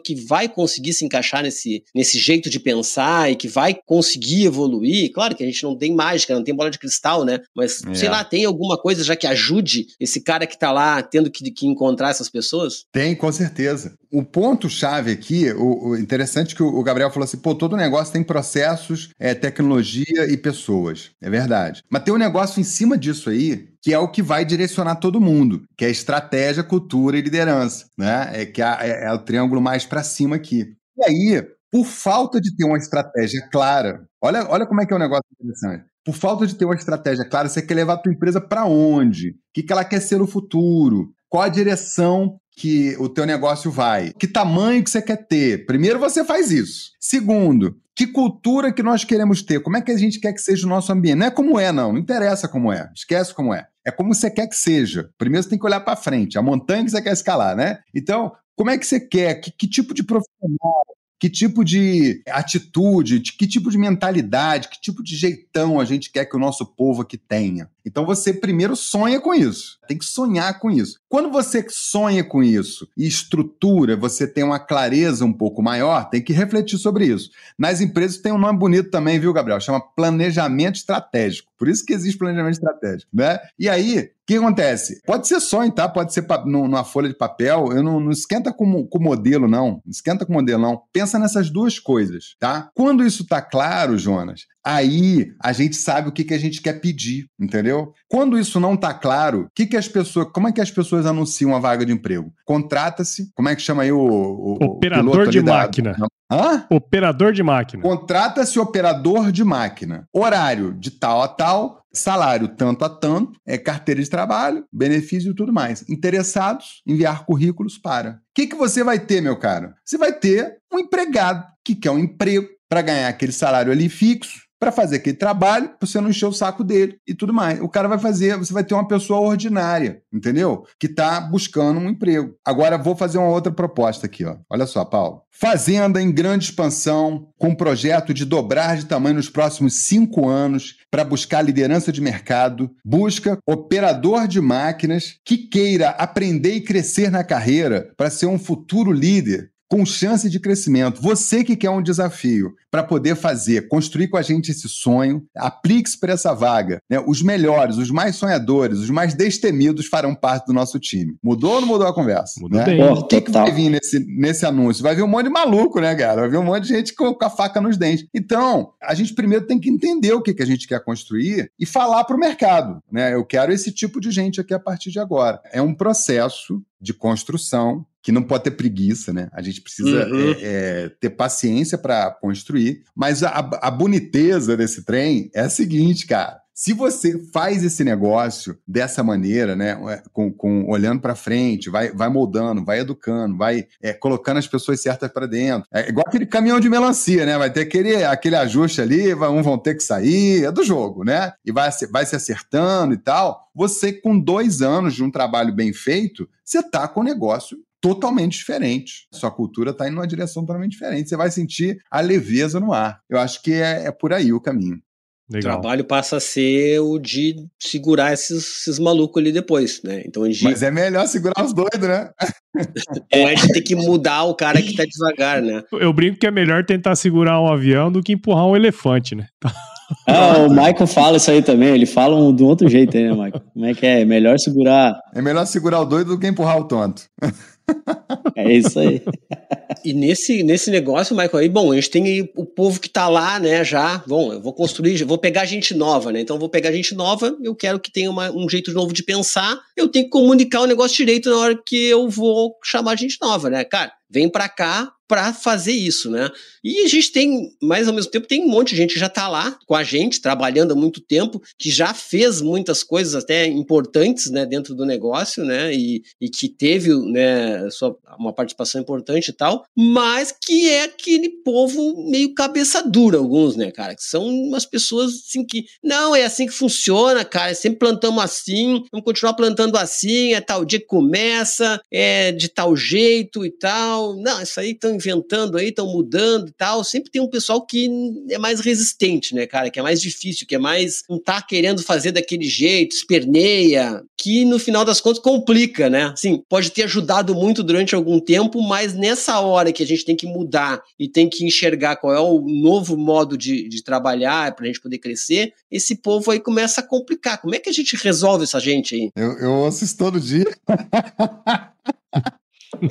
que vai conseguir se encaixar nesse, nesse jeito de pensar e que vai conseguir evoluir? Claro que a gente não tem mágica, não tem bola de cristal, né, mas, é. sei lá, tem alguma coisa já que ajude esse cara que está lá tendo que, que encontrar essas pessoas? Tem, com certeza. O ponto-chave aqui, o, o interessante é que o Gabriel falou assim: pô, todo negócio tem processos, é, tecnologia e pessoas. É verdade. Mas tem um negócio em cima disso aí que é o que vai direcionar todo mundo, que é estratégia, cultura e liderança, né? É que é, é, o triângulo mais para cima aqui. E aí, por falta de ter uma estratégia clara, olha, olha como é que é um negócio interessante. Por falta de ter uma estratégia clara, você quer levar a tua empresa para onde? O que, que ela quer ser no futuro? Qual a direção que o teu negócio vai? Que tamanho que você quer ter? Primeiro você faz isso. Segundo, que cultura que nós queremos ter? Como é que a gente quer que seja o nosso ambiente? Não é como é, não. Não interessa como é. Esquece como é. É como você quer que seja. Primeiro você tem que olhar para frente, a montanha que você quer escalar, né? Então, como é que você quer? Que, que tipo de profissional? Que tipo de atitude, que tipo de mentalidade, que tipo de jeitão a gente quer que o nosso povo aqui tenha. Então você primeiro sonha com isso, tem que sonhar com isso. Quando você sonha com isso e estrutura, você tem uma clareza um pouco maior, tem que refletir sobre isso. Nas empresas tem um nome bonito também, viu, Gabriel? Chama planejamento estratégico. Por isso que existe planejamento estratégico, né? E aí, o que acontece? Pode ser sonho, tá? Pode ser numa folha de papel. Eu não, não esquenta com, com modelo, não. Não esquenta com modelo, não. Pensa nessas duas coisas, tá? Quando isso tá claro, Jonas, aí a gente sabe o que, que a gente quer pedir, entendeu? Quando isso não está claro, que que as pessoas, como é que as pessoas anunciam a vaga de emprego? Contrata-se, como é que chama aí o, o operador de máquina? Hã? Operador de máquina. Contrata-se operador de máquina. Horário de tal a tal, salário tanto a tanto, é carteira de trabalho, benefício e tudo mais. Interessados, enviar currículos para. O que, que você vai ter, meu caro? Você vai ter um empregado que quer um emprego para ganhar aquele salário ali fixo, para fazer aquele trabalho, para você não encher o saco dele e tudo mais. O cara vai fazer, você vai ter uma pessoa ordinária, entendeu? Que está buscando um emprego. Agora vou fazer uma outra proposta aqui, ó. Olha só, Paulo. Fazenda em grande expansão, com projeto de dobrar de tamanho nos próximos cinco anos para buscar liderança de mercado, busca operador de máquinas que queira aprender e crescer na carreira para ser um futuro líder com chance de crescimento. Você que quer um desafio para poder fazer, construir com a gente esse sonho, aplique-se para essa vaga. Né? Os melhores, os mais sonhadores, os mais destemidos farão parte do nosso time. Mudou ou não mudou a conversa? Mudou né? bem. o que, que vai vir nesse, nesse anúncio? Vai vir um monte de maluco, né, cara? Vai vir um monte de gente com, com a faca nos dentes. Então, a gente primeiro tem que entender o que, que a gente quer construir e falar para o mercado. Né? Eu quero esse tipo de gente aqui a partir de agora. É um processo de construção que não pode ter preguiça, né? A gente precisa uhum. é, é, ter paciência para construir. Mas a, a boniteza desse trem é a seguinte, cara. Se você faz esse negócio dessa maneira, né, é, com, com olhando para frente, vai, vai moldando, vai educando, vai é, colocando as pessoas certas para dentro, é igual aquele caminhão de melancia, né? Vai ter aquele, aquele ajuste ali, vai, um vão ter que sair, é do jogo, né? E vai, vai se acertando e tal. Você, com dois anos de um trabalho bem feito, você tá com o negócio totalmente diferente. Sua cultura está indo numa direção totalmente diferente. Você vai sentir a leveza no ar. Eu acho que é, é por aí o caminho. Legal. O trabalho passa a ser o de segurar esses, esses malucos ali depois, né? Então, gente... Mas é melhor segurar os doidos, né? <laughs> Ou é de ter que mudar o cara que tá devagar, né? Eu brinco que é melhor tentar segurar um avião do que empurrar um elefante, né? <laughs> Ah, o Michael fala isso aí também, ele fala um, do outro jeito aí, né, Michael? Como é que é? É melhor segurar. É melhor segurar o doido do que empurrar o tonto. <laughs> É isso aí. <laughs> E nesse, nesse negócio, Michael, aí, bom, a gente tem o povo que tá lá, né, já. Bom, eu vou construir, vou pegar gente nova, né? Então, vou pegar gente nova, eu quero que tenha uma, um jeito novo de pensar. Eu tenho que comunicar o negócio direito na hora que eu vou chamar gente nova, né? Cara, vem para cá para fazer isso, né? E a gente tem, mais ao mesmo tempo, tem um monte de gente que já está lá com a gente, trabalhando há muito tempo, que já fez muitas coisas até importantes, né, dentro do negócio, né, e, e que teve, né, sua, uma participação importante e tal, mas que é aquele povo meio cabeça dura, alguns, né, cara, que são umas pessoas, assim, que, não, é assim que funciona, cara, sempre plantamos assim, vamos continuar plantando assim, é tal dia que começa, é de tal jeito e tal, não, isso aí estão inventando aí, estão mudando e tal. Sempre tem um pessoal que é mais resistente, né, cara? Que é mais difícil, que é mais. não tá querendo fazer daquele jeito, esperneia, que no final das contas complica, né? Assim, pode ter ajudado muito durante algum tempo, mas nessa hora que a gente tem que mudar e tem que enxergar qual é o novo modo de, de trabalhar para a gente poder crescer, esse povo aí começa a complicar. Como é que a gente resolve essa gente aí? Eu, eu todo dia. <laughs>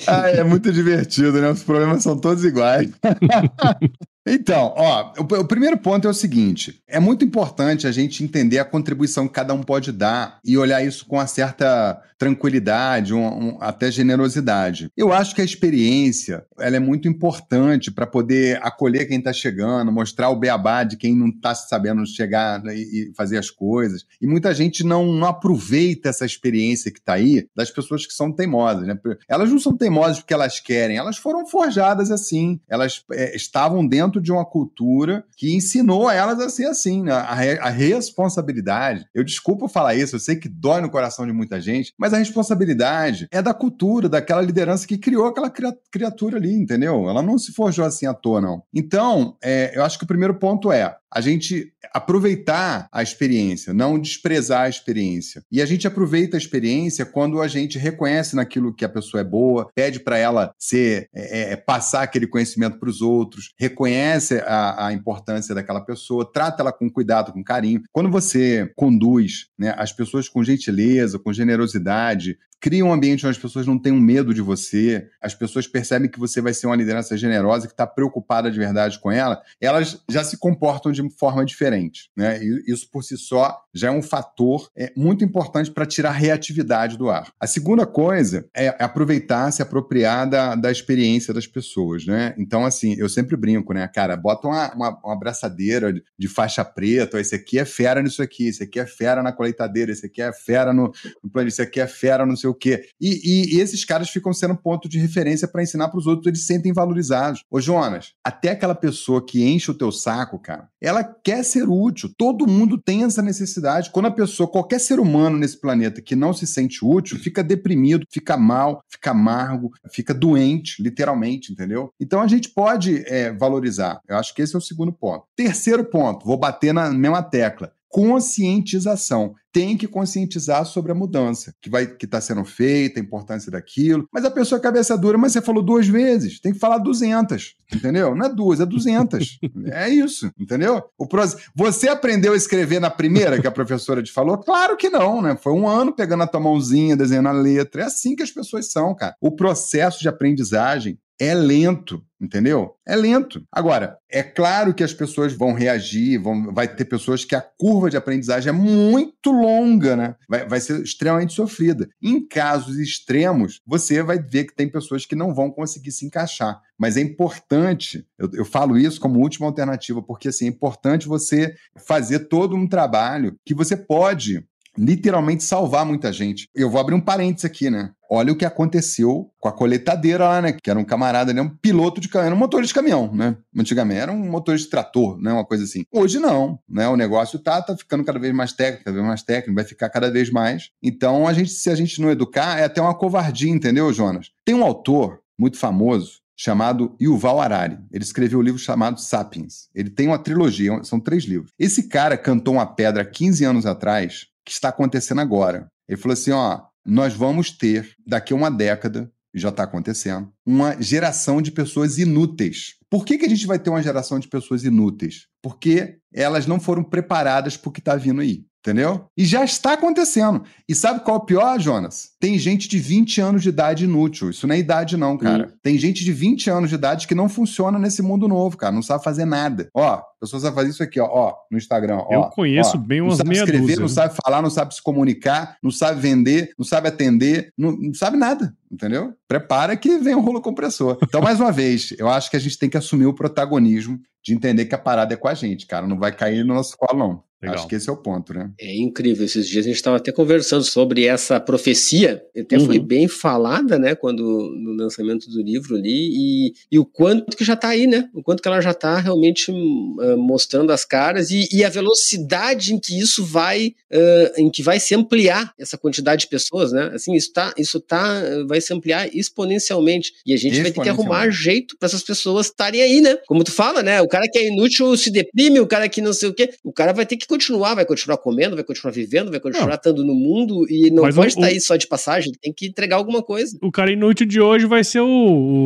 ah, é muito divertido, né? Os problemas são todos iguais. <laughs> Então, ó, o, o, primeiro ponto é o seguinte: é muito importante a gente entender a contribuição que cada um pode dar e olhar isso com uma certa tranquilidade, um, um, até generosidade. Eu acho que a experiência ela é muito importante para poder acolher quem está chegando, mostrar o beabá de quem não está sabendo chegar né, e, e, fazer as coisas. E muita gente não, não aproveita essa experiência que está aí das pessoas que são teimosas. Né? Elas não são teimosas porque elas querem, elas foram forjadas assim, elas é, estavam dentro dentro de uma cultura que ensinou elas a ser assim, né? a, a responsabilidade. Eu desculpo falar isso, eu sei que dói no coração de muita gente, mas a responsabilidade é da cultura, daquela liderança que criou aquela criatura ali, entendeu? Ela não se forjou assim à toa, não. Então, é, eu acho que o primeiro ponto é a gente aproveitar a experiência, não desprezar a experiência. E a gente aproveita a experiência quando a gente reconhece naquilo que a pessoa é boa, pede para ela ser é, é, é, passar aquele conhecimento para os outros, reconhece a, a, importância daquela pessoa, trata ela com cuidado, com carinho. Quando você conduz né, as pessoas com gentileza, com generosidade, cria um ambiente onde as pessoas não tenham medo de você, as pessoas percebem que você vai ser uma liderança generosa, que está preocupada de verdade com ela, elas já se comportam de forma diferente. Né? E isso por si só já é um fator é, muito importante para tirar reatividade do ar. A segunda coisa é aproveitar, se apropriar da, da experiência das pessoas. Né? Então, assim, eu sempre brinco, né? Cara, bota uma, uma, uma abraçadeira de, faixa preta, esse aqui é fera nisso aqui, esse aqui é fera na colheitadeira, esse aqui é fera no, no plano, esse aqui é fera no seu sei o quê. E, e, e esses caras ficam sendo ponto de referência para ensinar para os outros, eles se sentem valorizados. Ô, Jonas, até aquela pessoa que enche o teu saco, cara, ela quer ser útil. Todo mundo tem essa necessidade. Quando a pessoa, qualquer ser humano nesse planeta que não se sente útil, fica deprimido, fica mal, fica amargo, fica doente, literalmente, entendeu? Então a gente pode é, valorizar. Eu acho que esse é o segundo ponto. Terceiro ponto, vou bater na mesma tecla conscientização. Tem que conscientizar sobre a mudança que vai que está sendo feita, a importância daquilo. Mas a pessoa é cabeça dura, mas você falou duas vezes, tem que falar duzentas, entendeu? Não é duas, é duzentas. <laughs> é isso, entendeu? O Você aprendeu a escrever na primeira que a professora te falou? Claro que não, né? Foi um ano pegando a tua mãozinha, desenhando a letra. É assim que as pessoas são, cara. O processo de aprendizagem é lento, entendeu? É lento. Agora, é claro que as pessoas vão reagir, vão, vai ter pessoas que a curva de aprendizagem é muito longa, né? Vai, vai ser extremamente sofrida. Em casos extremos, você vai ver que tem pessoas que não vão conseguir se encaixar. Mas é importante, eu, eu falo isso como última alternativa, porque assim, é importante você fazer todo um trabalho que você pode literalmente salvar muita gente. Eu vou abrir um parênteses aqui, né? Olha o que aconteceu com a coletadeira lá, né? Que era um camarada, né? um piloto de caminhão, era um motorista de caminhão, né? Antigamente era um motorista de trator, né? Uma coisa assim. Hoje não, né? O negócio tá, tá ficando cada vez mais técnico, cada vez mais técnico, vai ficar cada vez mais. Então, a gente, se a gente não educar, é até uma covardia, entendeu, Jonas? Tem um autor muito famoso chamado Yuval Harari. Ele escreveu um livro chamado Sapiens. Ele tem uma trilogia, são três livros. Esse cara cantou uma pedra 15 anos atrás que está acontecendo agora. Ele falou assim: ó, nós vamos ter, daqui a uma década, já está acontecendo, uma geração de pessoas inúteis. Por que, que a gente vai ter uma geração de pessoas inúteis? Porque elas não foram preparadas para o que está vindo aí. Entendeu? E já está acontecendo. E sabe qual é o pior, Jonas? Tem gente de 20 anos de idade inútil. Isso não é idade, não, cara. Hum. Tem gente de 20 anos de idade que não funciona nesse mundo novo, cara. Não sabe fazer nada. Ó, a pessoa sabe fazer isso aqui, ó, ó no Instagram. Ó, Eu conheço ó, bem umas Não sabe escrever, dúzia, não sabe falar, não sabe se comunicar, não sabe vender, não sabe atender, não, não sabe nada. Entendeu? Prepara que vem o um rolo compressor. Então, mais uma <laughs> vez, eu acho que a gente tem que assumir o protagonismo de entender que a parada é com a gente, cara. Não vai cair no nosso colo, não. Legal. Acho que esse é o ponto, né? É incrível. Esses dias a gente estava até conversando sobre essa profecia, até uhum. foi bem falada, né, quando no lançamento do livro ali, e, e o quanto que já está aí, né? O quanto que ela já está realmente uh, mostrando as caras e, e, a velocidade em que isso vai, uh, em que vai se ampliar essa quantidade de pessoas, né? Assim, isso tá, isso tá, vai se ampliar exponencialmente e a gente vai ter que arrumar jeito para essas pessoas estarem aí, né? Como tu fala, né? O cara que é inútil se deprime, o cara que não sei o quê, o cara vai ter que continuar, vai continuar comendo, vai continuar vivendo, vai continuar estando no mundo e não Mas pode o, estar aí só de passagem, tem que entregar alguma coisa. O cara inútil de hoje vai ser o,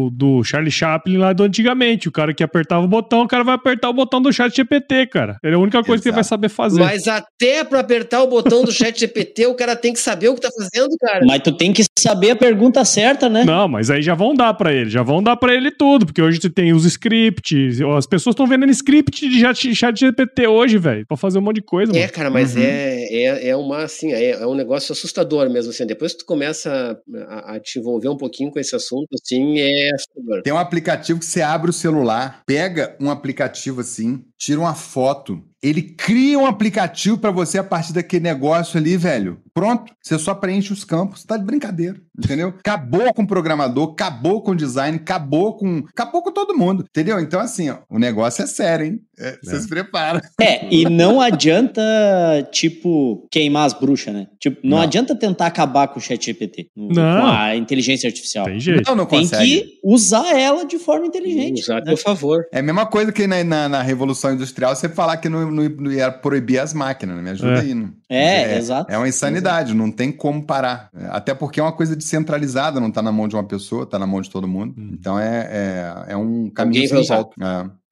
o, do Charlie Chaplin lá do antigamente. O cara que apertava o botão, o cara vai apertar o botão do chat GPT, cara. Ele é a única coisa Exato. que ele vai saber fazer. Mas até para apertar o botão do chat GPT, o cara tem que saber o que tá fazendo, cara. Mas tu tem que saber a pergunta certa, né? Não, mas aí já vão dar para ele, já vão dar para ele tudo, porque hoje tu tem os scripts, as pessoas estão vendendo script de chat GPT hoje, velho, pra fazer um monte de coisa. É, mano. cara, mas uhum. é, é, é uma, assim, é, é, um negócio assustador mesmo, assim. Depois que tu começa a, a, te envolver um pouquinho com esse assunto, assim, é assustador. Tem um aplicativo que você abre o celular, pega um aplicativo assim, tira uma foto ele cria um aplicativo para você a partir daquele negócio ali, velho. Pronto, você só preenche os campos. Tá de brincadeira, entendeu? <laughs> Acabou com o programador, acabou com o design, acabou com. Acabou com todo mundo, entendeu? Então, assim, ó, o negócio é sério, hein? É, você é. se prepara. É, e não adianta, tipo, queimar as bruxas, né? Tipo, não, não. adianta tentar acabar com o chat GPT, não. com a inteligência artificial. Tem jeito. Não, não Tem que usar ela de forma inteligente. Usar, né? por favor. É a mesma coisa que na, na, na Revolução Industrial você falar que não, não, não ia proibir as máquinas, né? Me ajuda é. aí. Não. É, é, exato. É uma insanidade, exato. não tem como parar. Até porque é uma coisa descentralizada, não está na mão de uma pessoa, está na mão de todo mundo. Hum. Então é, é, é um caminho sem volta.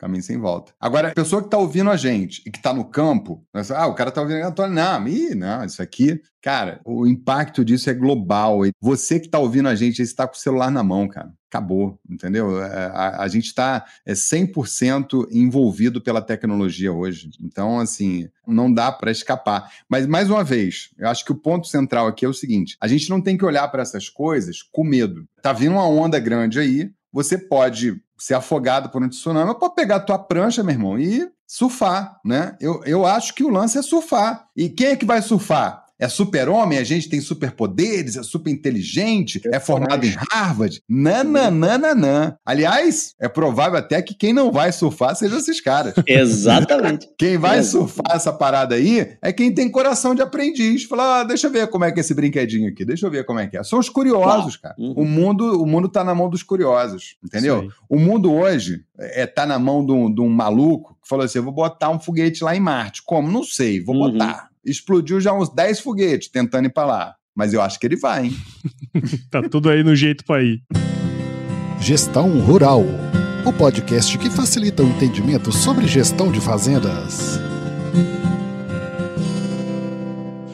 Caminho sem volta. Agora, a pessoa que está ouvindo a gente e que está no campo, ah, o cara está ouvindo a não, ih, não, isso aqui, cara, o impacto disso é global. Você que está ouvindo a gente, está com o celular na mão, cara acabou, entendeu? É, a, a gente está é 100% envolvido pela tecnologia hoje. Então, assim, não dá para escapar. Mas, mais uma vez, eu acho que o ponto central aqui é o seguinte: a gente não tem que olhar para essas coisas com medo. Tá vindo uma onda grande aí, você pode ser afogado por um tsunami, ou pode pegar a tua prancha, meu irmão, e surfar, né? Eu, eu acho que o lance é surfar. E quem é que vai surfar? É super-homem, a gente tem superpoderes, é super inteligente, é formado em Harvard. Nananana. Aliás, é provável até que quem não vai surfar seja esses caras. <laughs> Exatamente. quem vai é. surfar essa parada aí é quem tem coração de aprendiz. Fala, ah, deixa eu ver como é que é esse brinquedinho aqui, deixa eu ver como é que é. São os curiosos, cara. Uhum. O mundo o mundo tá na mão dos curiosos, entendeu? O mundo hoje é, tá na mão de um, de um maluco que falou assim: eu vou botar um foguete lá em Marte. Como? Não sei, vou uhum. botar explodiu já uns 10 foguetes tentando ir para lá. Mas eu acho que ele vai, hein? <laughs> tá tudo aí no jeito para ir. Gestão Rural o podcast que facilita o entendimento sobre gestão de fazendas.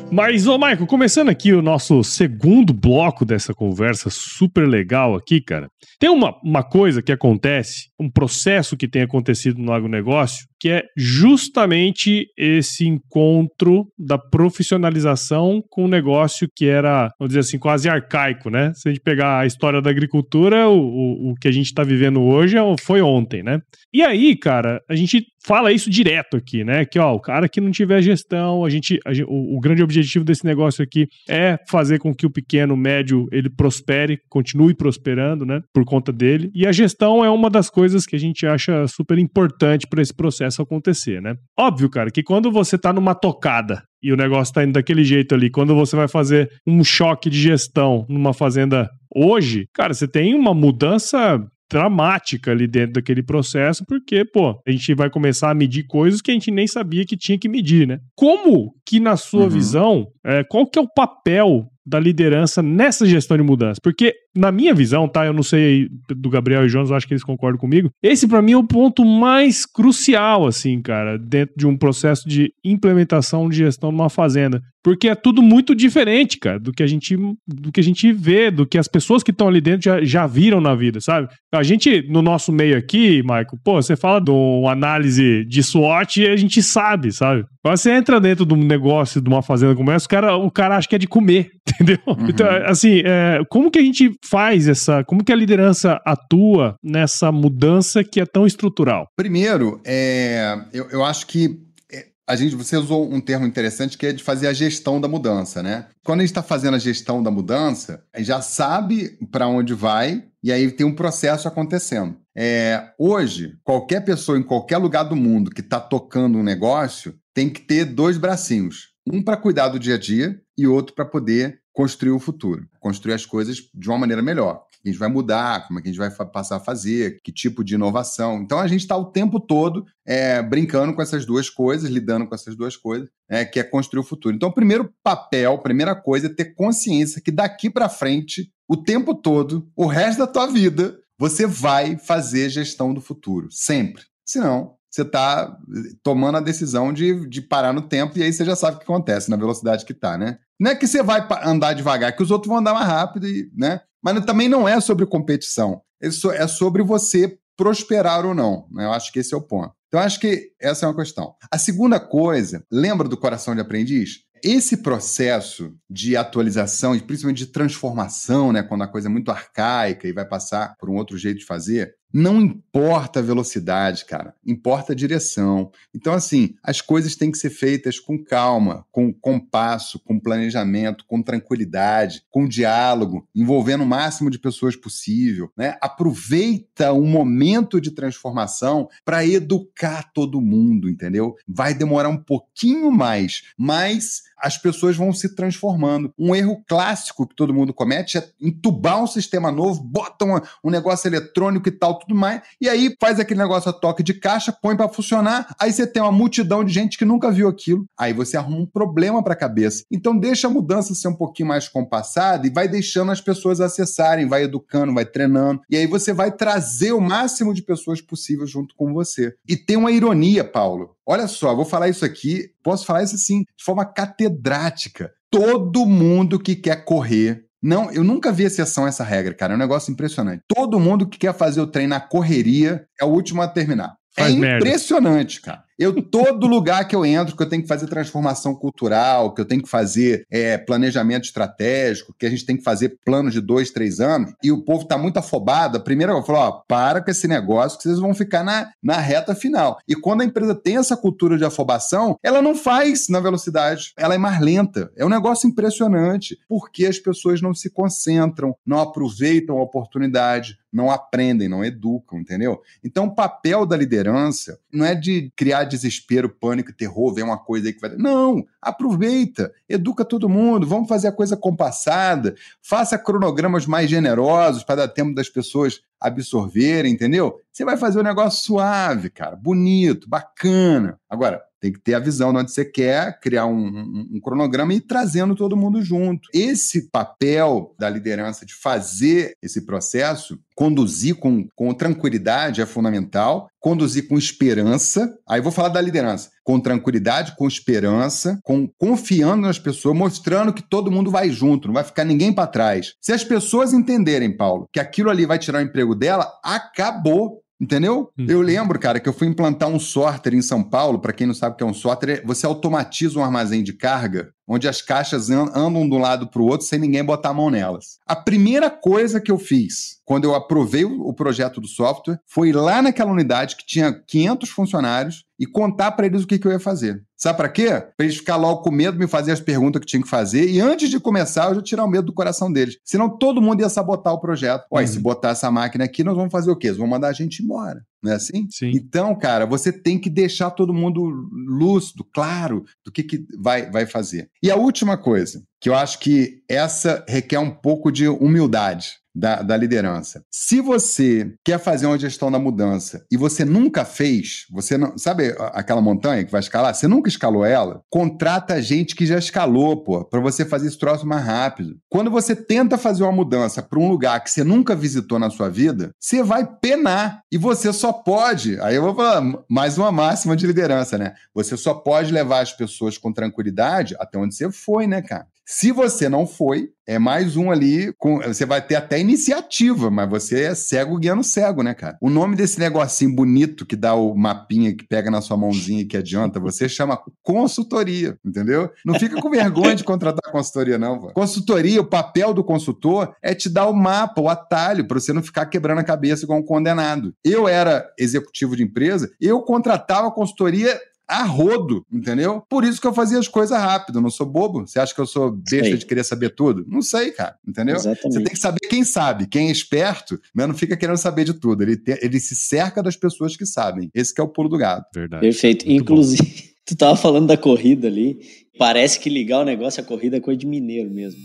Mas, ô Michael, começando aqui o nosso segundo bloco dessa conversa super legal aqui, cara. Tem uma, uma coisa que acontece, um processo que tem acontecido no agronegócio, que é justamente esse encontro da profissionalização com um negócio que era, vamos dizer assim, quase arcaico, né? Se a gente pegar a história da agricultura, o, o, o que a gente está vivendo hoje é foi ontem, né? E aí, cara, a gente fala isso direto aqui, né? Que, ó, o cara que não tiver gestão, a gente, a o, o grande objetivo desse negócio aqui é fazer com que o pequeno, médio, ele prospere, continue prosperando, né? Por conta dele. E a gestão é uma das coisas que a gente acha super importante para esse processo processo acontecer, né? Óbvio, cara, que quando você tá numa tocada e o negócio tá indo daquele jeito ali, quando você vai fazer um choque de gestão numa fazenda hoje, cara, você tem uma mudança dramática ali dentro daquele processo, porque, pô, a gente vai começar a medir coisas que a gente nem sabia que tinha que medir, né? Como que, na sua uhum. visão, é, qual que é o papel da liderança nessa gestão de mudança. Porque, na minha visão, tá? Eu não sei do Gabriel e Jonas, eu acho que eles concordam comigo. Esse, para mim, é o ponto mais crucial, assim, cara, dentro de um processo de implementação de gestão numa fazenda. Porque é tudo muito diferente, cara, do que a gente, do que a gente vê, do que as pessoas que estão ali dentro já, já viram na vida, sabe? A gente, no nosso meio aqui, Michael, pô, você fala de uma análise de SWOT e a gente sabe, sabe? Quando você entra dentro de um negócio, de uma fazenda como essa, o cara, o cara acha que é de comer, <laughs> entendeu? Uhum. Então, assim, é, como que a gente faz essa. Como que a liderança atua nessa mudança que é tão estrutural? Primeiro, é, eu, eu acho que é, a gente, você usou um termo interessante que é de fazer a gestão da mudança, né? Quando a gente está fazendo a gestão da mudança, já sabe para onde vai e aí tem um processo acontecendo. É, hoje, qualquer pessoa em qualquer lugar do mundo que está tocando um negócio tem que ter dois bracinhos. Um para cuidar do dia a dia e outro para poder construir o futuro, construir as coisas de uma maneira melhor. A gente vai mudar, como é que a gente vai passar a fazer, que tipo de inovação. Então a gente está o tempo todo é, brincando com essas duas coisas, lidando com essas duas coisas, é, que é construir o futuro. Então, o primeiro papel, primeira coisa é ter consciência que daqui para frente, o tempo todo, o resto da tua vida, você vai fazer gestão do futuro, sempre. Senão, você está tomando a decisão de, de parar no tempo e aí você já sabe o que acontece na velocidade que está, né? Não é que você vai andar devagar, que os outros vão andar mais rápido, e, né? Mas também não é sobre competição. Isso é sobre você prosperar ou não. Né? Eu acho que esse é o ponto. Então, acho que essa é uma questão. A segunda coisa, lembra do coração de aprendiz? Esse processo de atualização e principalmente de transformação, né, quando a coisa é muito arcaica e vai passar por um outro jeito de fazer, não importa a velocidade, cara, importa a direção. Então, assim, as coisas têm que ser feitas com calma, com compasso, com planejamento, com tranquilidade, com diálogo, envolvendo o máximo de pessoas possível. Né? Aproveita o momento de transformação para educar todo mundo, entendeu? Vai demorar um pouquinho mais, mas as pessoas vão se transformando. Um erro clássico que todo mundo comete é entubar um sistema novo, bota um, um negócio eletrônico e tal, tudo mais, e aí faz aquele negócio a toque de caixa, põe para funcionar, aí você tem uma multidão de gente que nunca viu aquilo, aí você arruma um problema para a cabeça. Então deixa a mudança ser um pouquinho mais compassada e vai deixando as pessoas acessarem, vai educando, vai treinando, e aí você vai trazer o máximo de pessoas possível junto com você. E tem uma ironia, Paulo. Olha só, vou falar isso aqui, posso falar isso assim, de forma catedrática. Todo mundo que quer correr não, eu nunca vi exceção a essa regra, cara. É um negócio impressionante. Todo mundo que quer fazer o trem na correria é o último a terminar. Faz é merda. impressionante, cara. Eu, todo lugar que eu entro, que eu tenho que fazer transformação cultural, que eu tenho que fazer é, planejamento estratégico, que a gente tem que fazer planos de dois, três anos, e o povo tá muito afobado, a primeira eu falo, ó, para com esse negócio que vocês vão ficar na, na reta final. E quando a empresa tem essa cultura de afobação, ela não faz na velocidade, ela é mais lenta. É um negócio impressionante, porque as pessoas não se concentram, não aproveitam a oportunidade, não aprendem, não educam, entendeu? Então, o papel da liderança não é de criar desespero, pânico, terror, ver uma coisa aí que vai. Não! Aproveita, educa todo mundo, vamos fazer a coisa compassada, faça cronogramas mais generosos para dar tempo das pessoas absorverem, entendeu? Você vai fazer um negócio suave, cara, bonito, bacana. Agora, tem que ter a visão de onde você quer, criar um, um, um, cronograma e ir trazendo todo mundo junto. Esse papel da liderança de fazer esse processo, conduzir com, com tranquilidade é fundamental, conduzir com esperança. Aí vou falar da liderança. Com tranquilidade, com esperança, com confiando nas pessoas, mostrando que todo mundo vai junto, não vai ficar ninguém para trás. Se as pessoas entenderem, Paulo, que aquilo ali vai tirar o emprego dela, acabou. Entendeu? Uhum. Eu lembro, cara, que eu fui implantar um sorter em São Paulo. Para quem não sabe o que é um sorter, é você automatiza um armazém de carga onde as caixas andam de um lado para o outro sem ninguém botar a mão nelas. A primeira coisa que eu fiz quando eu aprovei o projeto do software foi ir lá naquela unidade que tinha 500 funcionários e contar para eles o que, que eu ia fazer. Sabe para quê? Para eles ficar logo com medo, me fazer as perguntas que tinham que fazer e antes de começar eu já tirar o medo do coração deles. Senão todo mundo ia sabotar o projeto. Olha, uhum. se botar essa máquina aqui, nós vamos fazer o quê? Eles vão mandar a gente embora. Não é assim? Sim. Então, cara, você tem que deixar todo mundo lúcido, claro, do que, que vai, vai fazer. E a última coisa, que eu acho que essa requer um pouco de humildade. Da, da liderança. Se você quer fazer uma gestão da mudança e você nunca fez, você não. Sabe aquela montanha que vai escalar? Você nunca escalou ela? Contrata gente que já escalou, pô, para você fazer esse troço mais rápido. Quando você tenta fazer uma mudança para um lugar que você nunca visitou na sua vida, você vai penar. E você só pode. Aí eu vou falar mais uma máxima de liderança, né? Você só pode levar as pessoas com tranquilidade até onde você foi, né, cara? Se você não foi, é mais um ali, com, você vai ter até iniciativa, mas você é cego guiando cego, né, cara? O nome desse negocinho bonito que dá o mapinha que pega na sua mãozinha e que adianta, você chama consultoria, entendeu? Não fica com vergonha de contratar consultoria, não. Pô. Consultoria, o papel do consultor é te dar o mapa, o atalho, para você não ficar quebrando a cabeça igual um condenado. Eu era executivo de empresa, eu contratava consultoria a rodo, entendeu? Por isso que eu fazia as coisas rápido, não sou bobo. Você acha que eu sou besta sei. de querer saber tudo? Não sei, cara, entendeu? Exatamente. Você tem que saber quem sabe, quem é esperto, mas não fica querendo saber de tudo. Ele, te, ele se cerca das pessoas que sabem. Esse que é o pulo do gato. Verdade. Perfeito. Muito Inclusive, bom. <laughs> tu tava falando da corrida ali, parece que ligar o negócio à corrida é coisa de mineiro mesmo.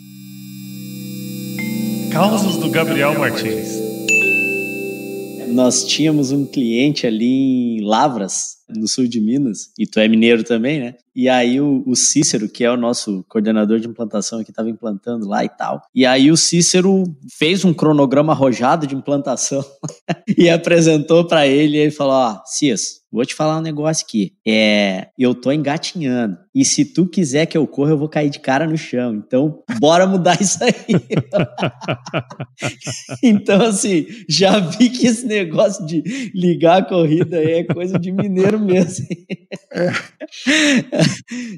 Causos do Gabriel Martins. Nós tínhamos um cliente ali em Lavras, no sul de Minas, e tu é mineiro também, né? E aí o, o Cícero, que é o nosso coordenador de implantação, que estava implantando lá e tal. E aí o Cícero fez um cronograma arrojado de implantação <laughs> e apresentou para ele. E ele falou: Ó, Cis, vou te falar um negócio aqui. É, eu tô engatinhando. E se tu quiser que eu corra, eu vou cair de cara no chão. Então, bora mudar isso aí. <laughs> então, assim, já vi que esse negócio de ligar a corrida é coisa de mineiro mesmo. É.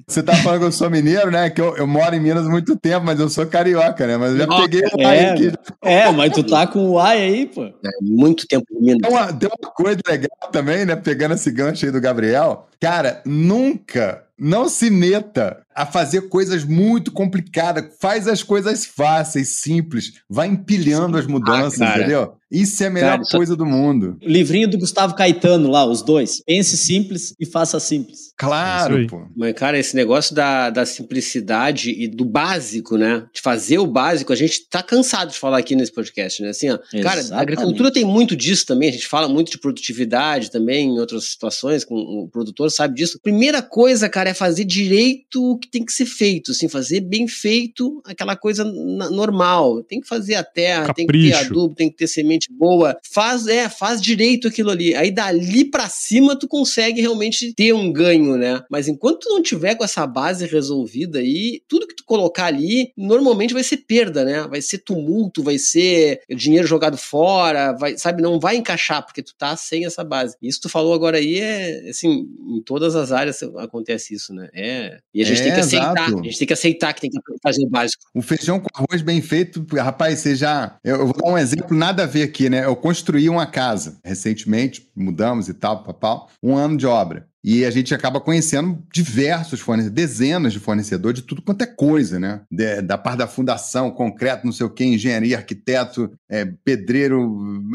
Você tá falando que eu sou mineiro, né? Que eu, eu moro em Minas há muito tempo, mas eu sou carioca, né? Mas eu já peguei o é, aqui. É, mas tu tá com o ai aí, pô. É, muito tempo em Minas. Tem uma, tem uma coisa legal também, né? Pegando esse gancho aí do Gabriel. Cara, nunca não se meta a fazer coisas muito complicadas. Faz as coisas fáceis, simples. Vai empilhando as mudanças, ah, entendeu? Isso é a melhor cara, coisa do mundo. O livrinho do Gustavo Caetano lá, os dois. Pense simples e faça simples. Claro, é pô. Mas, cara, esse negócio da, da simplicidade e do básico, né? De fazer o básico, a gente tá cansado de falar aqui nesse podcast, né? Assim, ó, cara, a agricultura tem muito disso também. A gente fala muito de produtividade também em outras situações, com o produtor sabe disso. Primeira coisa, cara, é fazer direito o que tem que ser feito, assim, fazer bem feito aquela coisa normal. Tem que fazer a terra, Capricho. tem que ter adubo, tem que ter semente boa, faz, é, faz direito aquilo ali. Aí dali para cima tu consegue realmente ter um ganho, né? Mas enquanto tu não tiver com essa base resolvida aí, tudo que tu colocar ali, normalmente vai ser perda, né? Vai ser tumulto, vai ser dinheiro jogado fora, vai, sabe, não vai encaixar porque tu tá sem essa base. Isso tu falou agora aí é, assim, em todas as áreas acontece isso, né? É, e a gente é, tem que aceitar, exato. a gente tem que aceitar que tem que fazer o básico. Um feijão com arroz bem feito, rapaz, você já, eu, eu vou dar um exemplo nada a ver aqui, né? Eu construí uma casa recentemente, mudamos e tal, papau, um ano de obra. E a gente acaba conhecendo diversos fornecedores, dezenas de fornecedores de tudo quanto é coisa, né? De, da parte da fundação, concreto, não sei o quê, engenharia, arquiteto, é, pedreiro,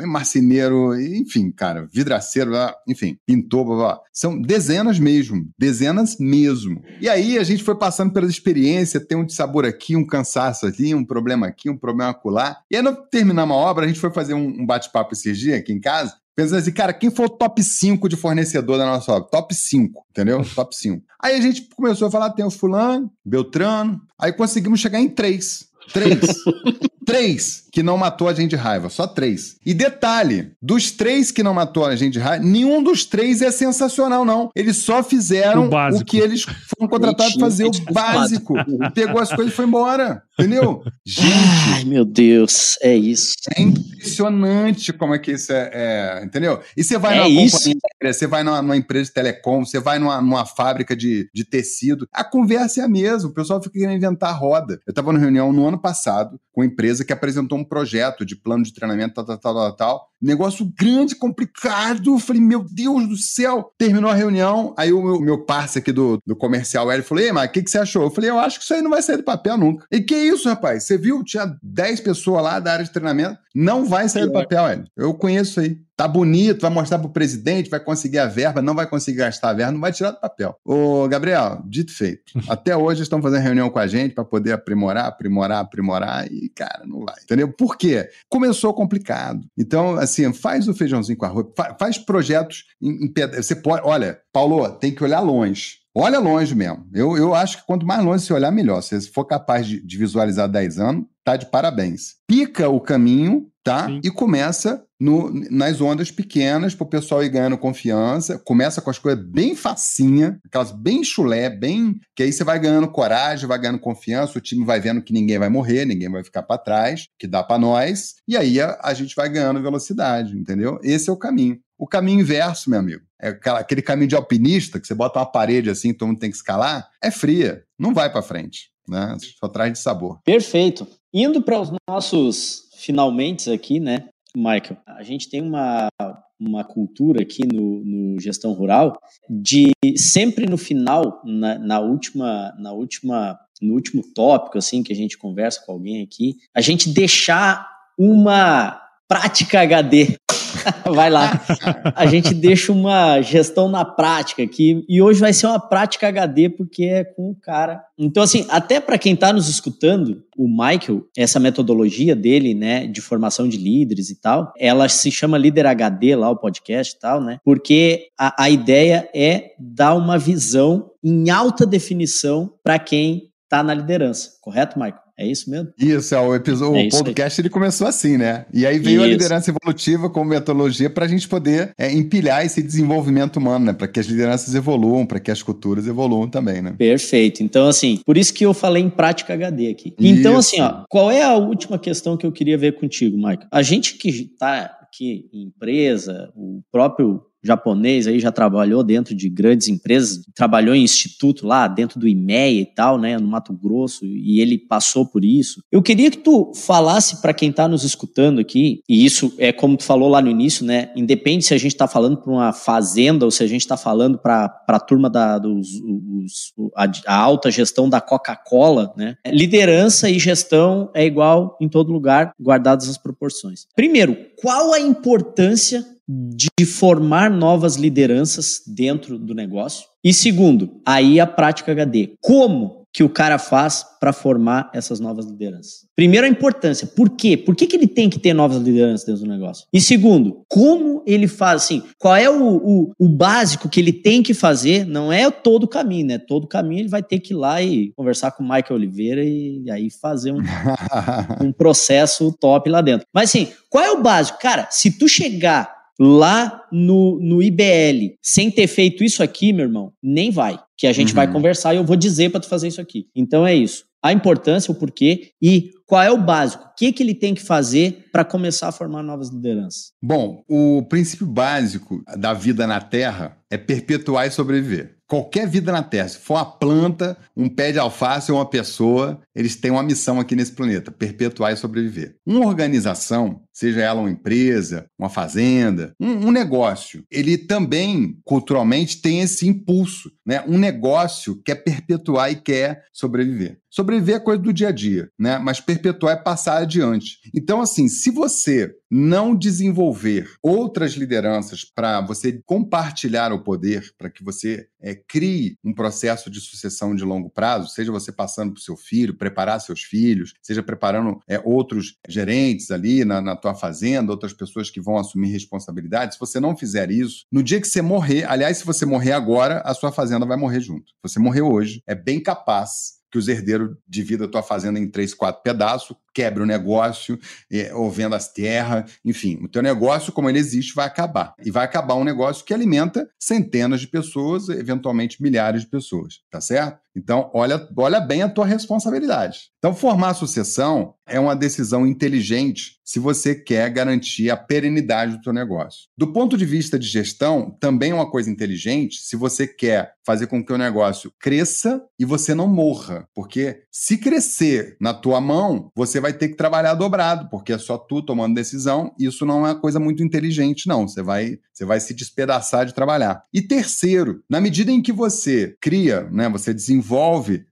marceneiro, enfim, cara, vidraceiro, enfim, pintor, blá, blá. São dezenas mesmo, dezenas mesmo. E aí a gente foi passando pelas experiências, tem um sabor aqui, um cansaço ali, um problema aqui, um problema acolá. E aí, no terminar uma obra, a gente foi fazer um, um bate-papo esses dias aqui em casa, Pensando assim, cara, quem foi o top 5 de fornecedor da nossa obra? Top 5, entendeu? <laughs> top 5. Aí a gente começou a falar, tem o fulano, Beltrano, aí conseguimos chegar em três. Três. <laughs> três que não matou a gente de raiva, só três. E detalhe, dos três que não matou a gente de raiva, nenhum dos três é sensacional, não. Eles só fizeram o, o que eles foram contratados para fazer, o básico. Pegou as coisas e foi embora. Entendeu? Gente. Ai, meu Deus, é isso. É impressionante como é que isso é. é entendeu? E você vai é numa isso? companhia, você vai numa, numa, empresa de telecom, você vai numa, numa fábrica de, de tecido. A conversa é a mesma. O pessoal fica querendo inventar roda. Eu estava numa reunião no ano passado com uma empresa que apresentou um projeto de plano de treinamento, tal, tal, tal, tal, tal. Negócio grande, complicado. Eu falei, meu Deus do céu. Terminou a reunião, aí o meu, meu parceiro aqui do, do comercial, ele falou, ei, mas o que, que você achou? Eu falei, eu acho que isso aí não vai sair do papel nunca. E que isso, rapaz? Você viu? Tinha 10 pessoas lá da área de treinamento. Não vai sair do papel, Hélio. Eu conheço aí. tá bonito, vai mostrar pro presidente, vai conseguir a verba, não vai conseguir gastar a verba, não vai tirar do papel. Ô, Gabriel, dito feito. <laughs> Até hoje estão fazendo reunião com a gente para poder aprimorar, aprimorar, aprimorar e, cara, não vai. Entendeu? Por quê? Começou complicado. Então, assim, faz o feijãozinho com arroz, faz projetos em, em Você pode, olha, Paulo, tem que olhar longe. Olha longe mesmo. Eu, eu acho que quanto mais longe você olhar, melhor. Se você for capaz de, de visualizar 10 anos, tá de parabéns. Pica o caminho, tá? Sim. E começa no, nas ondas pequenas para o pessoal ir ganhando confiança. Começa com as coisas bem facinha, aquelas bem chulé, bem. Que aí você vai ganhando coragem, vai ganhando confiança, o time vai vendo que ninguém vai morrer, ninguém vai ficar para trás, que dá para nós. E aí a, a gente vai ganhando velocidade, entendeu? Esse é o caminho. O caminho inverso, meu amigo, é aquele caminho de alpinista que você bota uma parede assim, todo mundo tem que escalar, é fria, não vai para frente, né? Só traz de sabor. Perfeito. Indo para os nossos finalmente aqui, né, Michael? A gente tem uma, uma cultura aqui no, no gestão rural de sempre no final, na, na última, na última, no último tópico assim que a gente conversa com alguém aqui, a gente deixar uma prática HD <laughs> vai lá. A gente deixa uma gestão na prática aqui e hoje vai ser uma prática HD porque é com o cara. Então assim, até para quem está nos escutando, o Michael, essa metodologia dele, né, de formação de líderes e tal, ela se chama Líder HD lá o podcast e tal, né? Porque a, a ideia é dar uma visão em alta definição para quem está na liderança, correto, Michael? É isso mesmo? Isso, é, o, episódio, é o podcast ele começou assim, né? E aí veio isso. a liderança evolutiva como metodologia para a gente poder é, empilhar esse desenvolvimento humano, né? Para que as lideranças evoluam, para que as culturas evoluam também, né? Perfeito. Então, assim, por isso que eu falei em prática HD aqui. Então, isso. assim, ó, qual é a última questão que eu queria ver contigo, Mike? A gente que está aqui em empresa, o próprio japonês aí já trabalhou dentro de grandes empresas, trabalhou em instituto lá dentro do IMEA e tal, né, no Mato Grosso, e ele passou por isso. Eu queria que tu falasse para quem está nos escutando aqui, e isso é como tu falou lá no início, né, independe se a gente está falando para uma fazenda ou se a gente está falando para a turma da dos, os, a, a alta gestão da Coca-Cola, né, liderança e gestão é igual em todo lugar, guardadas as proporções. Primeiro, qual a importância de formar novas lideranças dentro do negócio. E segundo, aí a prática HD. Como que o cara faz para formar essas novas lideranças? Primeiro, a importância. Por quê? Por que, que ele tem que ter novas lideranças dentro do negócio? E segundo, como ele faz assim? Qual é o, o, o básico que ele tem que fazer? Não é todo o caminho, né? Todo o caminho ele vai ter que ir lá e conversar com o Michael Oliveira e, e aí fazer um, <laughs> um processo top lá dentro. Mas assim, qual é o básico? Cara, se tu chegar lá no, no IBL, sem ter feito isso aqui, meu irmão, nem vai. Que a gente uhum. vai conversar e eu vou dizer para tu fazer isso aqui. Então é isso. A importância, o porquê e qual é o básico? O que, que ele tem que fazer para começar a formar novas lideranças? Bom, o princípio básico da vida na Terra é perpetuar e sobreviver qualquer vida na Terra, se for uma planta, um pé de alface ou uma pessoa, eles têm uma missão aqui nesse planeta: perpetuar e sobreviver. Uma organização, seja ela uma empresa, uma fazenda, um, um negócio, ele também, culturalmente, tem esse impulso. Né? Um negócio quer perpetuar e quer sobreviver. Sobreviver é coisa do dia a dia, né? Mas perpetuar é passar adiante. Então, assim, se você não desenvolver outras lideranças para você compartilhar o poder, para que você é, crie um processo de sucessão de longo prazo, seja você passando para o seu filho, preparar seus filhos, seja preparando é, outros gerentes ali na, na tua fazenda, outras pessoas que vão assumir responsabilidade. Se você não fizer isso, no dia que você morrer, aliás, se você morrer agora, a sua fazenda vai morrer junto. Se você morrer hoje, é bem capaz que os herdeiros dividam a tua fazenda em três, quatro pedaços, quebre o negócio, é, ou venda as terras, enfim, o teu negócio, como ele existe, vai acabar. E vai acabar um negócio que alimenta centenas de pessoas, eventualmente milhares de pessoas, tá certo? Então, olha, olha bem a tua responsabilidade. Então, formar sucessão é uma decisão inteligente se você quer garantir a perenidade do teu negócio. Do ponto de vista de gestão, também é uma coisa inteligente se você quer fazer com que o negócio cresça e você não morra. Porque se crescer na tua mão, você vai ter que trabalhar dobrado, porque é só tu tomando decisão. Isso não é uma coisa muito inteligente, não. Você vai, você vai se despedaçar de trabalhar. E terceiro, na medida em que você cria, né, você desenvolve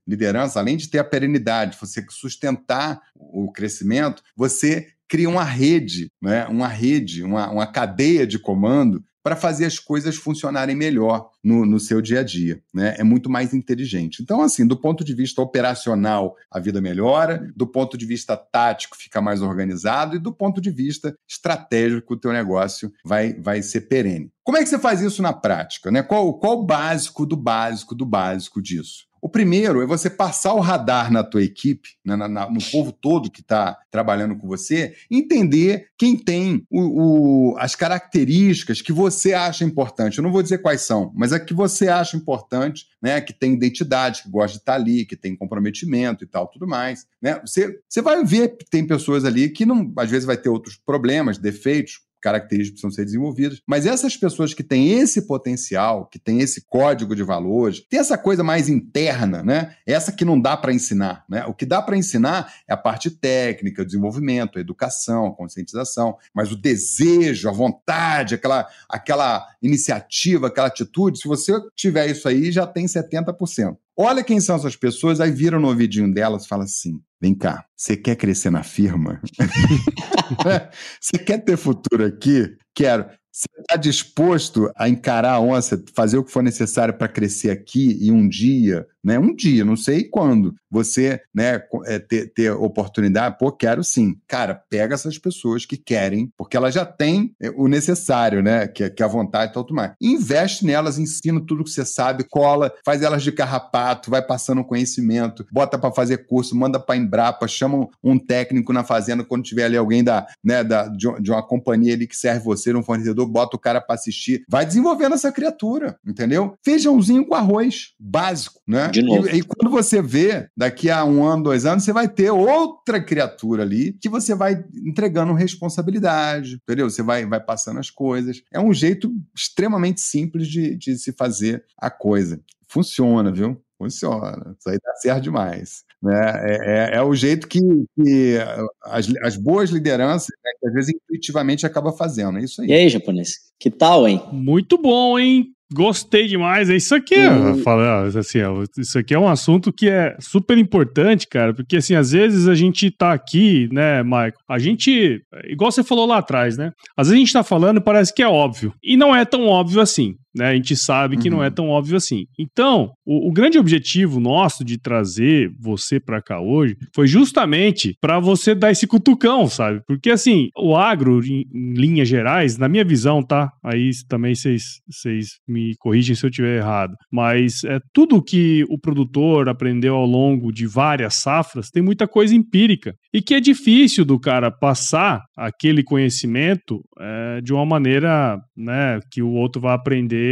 liderança, além de ter a perenidade, você sustentar o crescimento, você cria uma rede, né? uma rede, uma, uma cadeia de comando para fazer as coisas funcionarem melhor no, no, seu dia a dia. Né? É muito mais inteligente. Então, assim, do ponto de vista operacional, a vida melhora, do ponto de vista tático, fica mais organizado, e do ponto de vista estratégico, o teu negócio vai, vai ser perene. Como é que você faz isso na prática? Né? Qual, qual o básico do básico do básico disso? O primeiro é você passar o radar na tua equipe, né, na, na, no povo todo que está trabalhando com você, entender quem tem o, o, as características que você acha importante. Eu não vou dizer quais são, mas é que você acha importante, né, que tem identidade, que gosta de estar tá ali, que tem comprometimento e tal, tudo mais. Né? Você, você vai ver que tem pessoas ali que não, às vezes vai ter outros problemas, defeitos, características precisam ser desenvolvidas. Mas essas pessoas que têm esse potencial, que têm esse código de valores, tem essa coisa mais interna, né? Essa que não dá para ensinar, né? O que dá para ensinar é a parte técnica, o desenvolvimento, a educação, a conscientização, mas o desejo, a vontade, aquela, aquela iniciativa, aquela atitude, se você tiver isso aí, já tem 70%. Olha quem são essas pessoas, aí viram no ouvidinho delas e fala assim: vem cá, você quer crescer na firma? <laughs> você quer ter futuro aqui? Quero. Você está disposto a encarar a onça, fazer o que for necessário para crescer aqui e um dia, né? Um dia, não sei quando, você né, é, ter, ter oportunidade, pô, quero sim. Cara, pega essas pessoas que querem, porque elas já têm é, o necessário, né? Que, que a vontade e tudo mais. Investe nelas, ensina tudo que você sabe, cola, faz elas de carrapato, vai passando conhecimento, bota para fazer curso, manda para Embrapa, chama um técnico na fazenda quando tiver ali alguém da, né, da, de, de uma companhia ali que serve você, um fornecedor bota o cara para assistir, vai desenvolvendo essa criatura, entendeu? Feijãozinho com arroz, básico, né? De novo. E, e quando você vê, daqui a um ano, dois anos, você vai ter outra criatura ali que você vai entregando responsabilidade, entendeu? Você vai, vai passando as coisas. É um jeito extremamente simples de, de se fazer a coisa. Funciona, viu? Funciona. Isso aí dá certo demais. Né? É, é, é o jeito que, que as, as, boas lideranças, né, que às vezes intuitivamente acaba fazendo. É isso aí. E aí, japonês? Que tal, hein? Muito bom, hein? Gostei demais. É isso aqui, uhum. assim, isso aqui é um assunto que é super importante, cara, porque assim, às vezes a gente tá aqui, né, Michael? A gente, igual você falou lá atrás, né? Às vezes a gente tá falando e parece que é óbvio. E não é tão óbvio assim. Né? A gente sabe que uhum. não é uhum. tão óbvio assim. Então, o, o grande objetivo nosso de trazer você para cá hoje foi justamente para você dar esse cutucão, sabe? Porque assim, o agro, em, em linhas gerais, na minha visão, tá? Aí também vocês me corrigem se eu estiver errado. Mas é tudo que o produtor aprendeu ao longo de várias safras tem muita coisa empírica e que é difícil do cara passar aquele conhecimento é, de uma maneira, né, que o outro vai aprender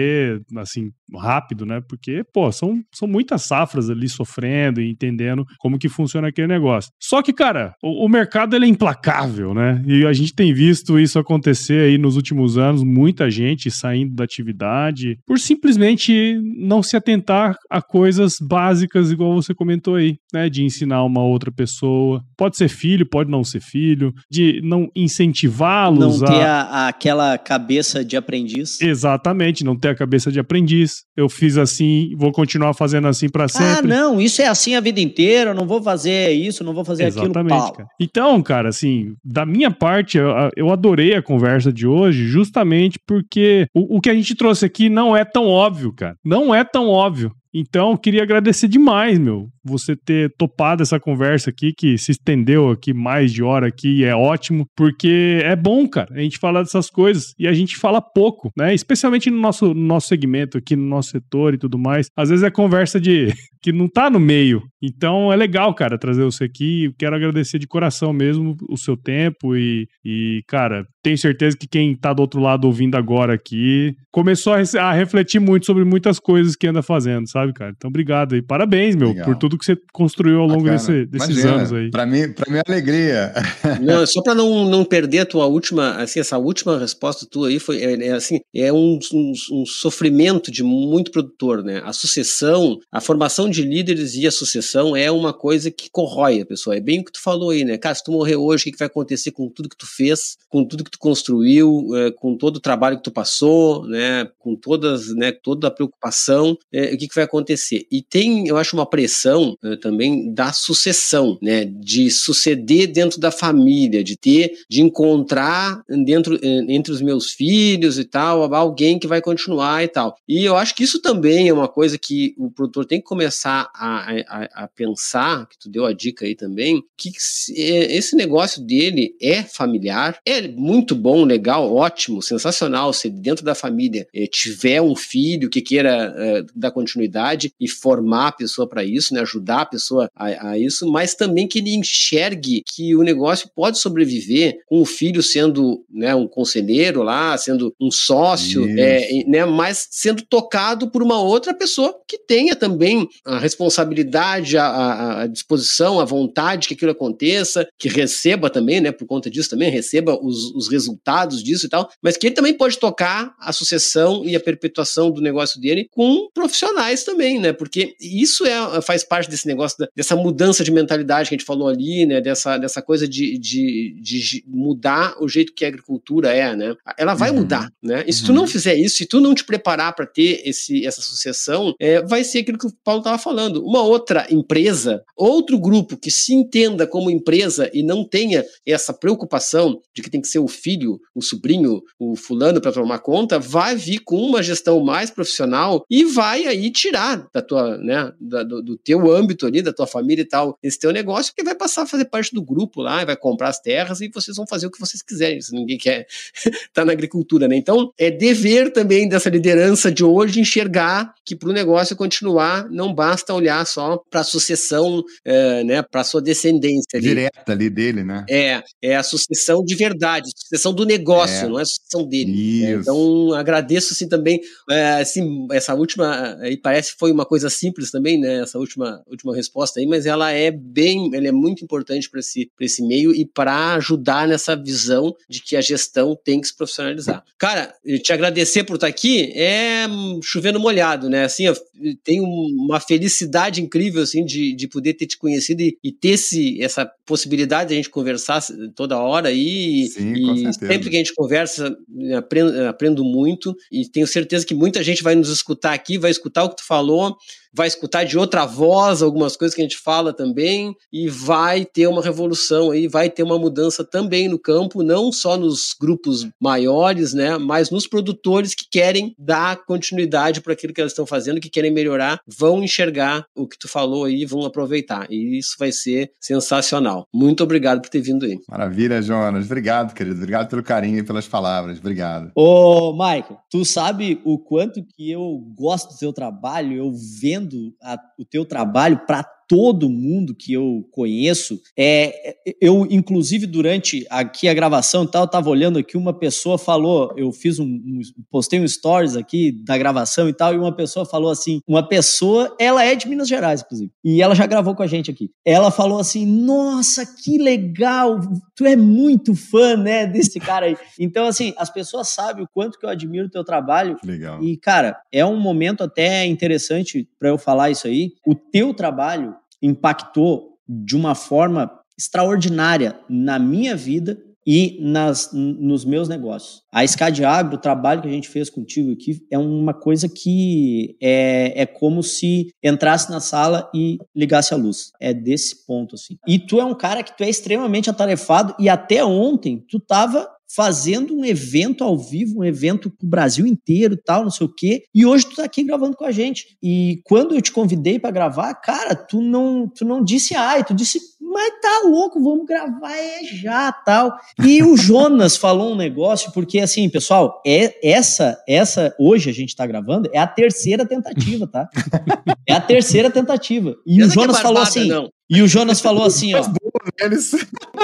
assim rápido, né? Porque, pô, são, são muitas safras ali sofrendo e entendendo como que funciona aquele negócio. Só que, cara, o, o mercado ele é implacável, né? E a gente tem visto isso acontecer aí nos últimos anos, muita gente saindo da atividade por simplesmente não se atentar a coisas básicas, igual você comentou aí, né? De ensinar uma outra pessoa. Pode ser filho, pode não ser filho, de não incentivá-los a... Não ter a, a, aquela cabeça de aprendiz. Exatamente, não ter a cabeça de aprendiz eu fiz assim, vou continuar fazendo assim para ah, sempre. Ah, não, isso é assim a vida inteira, eu não vou fazer isso, não vou fazer Exatamente, aquilo, Cara. Então, cara, assim, da minha parte, eu, eu adorei a conversa de hoje, justamente porque o, o que a gente trouxe aqui não é tão óbvio, cara. Não é tão óbvio. Então, queria agradecer demais, meu, você ter topado essa conversa aqui, que se estendeu aqui mais de hora aqui, é ótimo, porque é bom, cara, a gente falar dessas coisas e a gente fala pouco, né? Especialmente no nosso, no nosso segmento aqui, no nosso setor e tudo mais. Às vezes é conversa de <laughs> que não tá no meio. Então é legal, cara, trazer você aqui. Quero agradecer de coração mesmo o seu tempo e, e cara, tenho certeza que quem tá do outro lado ouvindo agora aqui começou a, a refletir muito sobre muitas coisas que anda fazendo, sabe, cara? Então obrigado e parabéns, meu, legal. por tudo que você construiu ao longo desse, desses Imagina, anos aí. Para mim, para minha alegria. <laughs> Não, só para não, não perder a tua última, assim, essa última resposta tua aí foi é, é assim, é um, um, um sofrimento de muito produtor, né? A sucessão, a formação de de líderes e a sucessão é uma coisa que corrói a pessoa. É bem o que tu falou aí, né? Cara, se tu morrer hoje, o que vai acontecer com tudo que tu fez, com tudo que tu tu construiu, é, com todo o trabalho que tu passou, né, com todas, né, toda a preocupação, é, o que, que vai acontecer? E tem, eu acho, uma pressão é, também da sucessão, né, de suceder dentro da família, de ter, de encontrar dentro entre os meus filhos e tal, alguém que vai continuar e tal. E eu acho que isso também é uma coisa que o produtor tem que começar a, a, a pensar, que tu deu a dica aí também, que esse negócio dele é familiar, é muito bom, legal, ótimo, sensacional, se dentro da família eh, tiver um filho que queira eh, dar continuidade e formar a pessoa para isso, né, ajudar a pessoa a, a, isso, mas também que ele enxergue que o negócio pode sobreviver com o filho sendo né, um conselheiro lá, sendo um sócio, é, né, mas sendo tocado por uma outra pessoa que tenha também a responsabilidade, a, a, a disposição, a vontade que aquilo aconteça, que receba também, né, por conta disso também, receba os, os resultados disso e tal, mas que ele também pode tocar a sucessão e a perpetuação do negócio dele com profissionais também, né, porque isso é, faz parte desse negócio, da, dessa mudança de mentalidade que a gente falou ali, né, dessa, dessa coisa de, de, de mudar o jeito que a agricultura é, né, ela vai uhum. mudar, né, e se uhum. tu não fizer isso, se tu não te preparar para ter esse, essa sucessão, é, vai ser aquilo que o Paulo estava falando, uma outra empresa, outro grupo que se entenda como empresa e não tenha essa preocupação de que tem que ser o filho, o sobrinho, o fulano para tomar conta, vai vir com uma gestão mais profissional e vai aí tirar da tua, né, da, do, do, teu âmbito ali, da tua família e tal, esse teu negócio, porque vai passar a fazer parte do grupo lá, vai comprar as terras e vocês vão fazer o que vocês quiserem, se ninguém quer estar <laughs> tá na agricultura, né? Então, é dever também dessa liderança de hoje enxergar que para o negócio continuar, não basta olhar só para a sucessão, é, né, para a sua descendência ali. Direta ali dele, né? É, é a sucessão de verdade, sucessão do negócio, é. não é a sucessão dele. É, então, agradeço assim também, é, assim, essa última, aí parece que foi uma coisa simples também, né, essa última, última resposta aí, mas ela é bem, ela é muito importante para esse, esse meio e para ajudar nessa visão de que a gestão tem que se profissionalizar. Cara, te agradecer por estar aqui é chovendo molhado, né, assim, eu tenho uma felicidade incrível, assim, de, de poder ter te conhecido e, e ter esse, essa possibilidade de a gente conversar toda hora aí. Sim, e sempre que a gente conversa, aprendo, aprendo muito e tenho certeza que muita gente vai nos escutar aqui, vai escutar o que tu falou vai escutar de outra voz algumas coisas que a gente fala também e vai ter uma revolução aí, vai ter uma mudança também no campo, não só nos grupos maiores, né, mas nos produtores que querem dar continuidade para aquilo que eles estão fazendo, que querem melhorar, vão enxergar o que tu falou aí, vão aproveitar. E isso vai ser sensacional. Muito obrigado por ter vindo aí. Maravilha, Jonas. Obrigado, querido. Obrigado pelo carinho e pelas palavras. Obrigado. Ô, Michael, tu sabe o quanto que eu gosto do teu trabalho, eu vendo a, o teu trabalho para todo mundo que eu conheço. É, eu, inclusive, durante aqui a gravação e tal, eu tava olhando aqui, uma pessoa falou, eu fiz um, um, postei um stories aqui da gravação e tal, e uma pessoa falou assim, uma pessoa, ela é de Minas Gerais, inclusive, e ela já gravou com a gente aqui. Ela falou assim, nossa, que legal, tu é muito fã, né, desse cara aí. <laughs> Então, assim, as pessoas sabem o quanto que eu admiro o teu trabalho. Legal. E, cara, é um momento até interessante para eu falar isso aí. O teu trabalho impactou de uma forma extraordinária na minha vida e nas, nos meus negócios. A Scad Agro, o trabalho que a gente fez contigo aqui, é uma coisa que é, é como se entrasse na sala e ligasse a luz. É desse ponto, assim. E tu é um cara que tu é extremamente atarefado e até ontem tu tava fazendo um evento ao vivo, um evento pro Brasil inteiro, tal, não sei o quê. E hoje tu tá aqui gravando com a gente. E quando eu te convidei para gravar, cara, tu não, tu não disse ai, tu disse, mas tá louco, vamos gravar é já, tal. E o <laughs> Jonas falou um negócio porque assim, pessoal, é essa essa hoje a gente tá gravando é a terceira tentativa, tá? <laughs> É a terceira tentativa. E o Jonas falou assim, não. E o Jonas falou assim, ó. <laughs>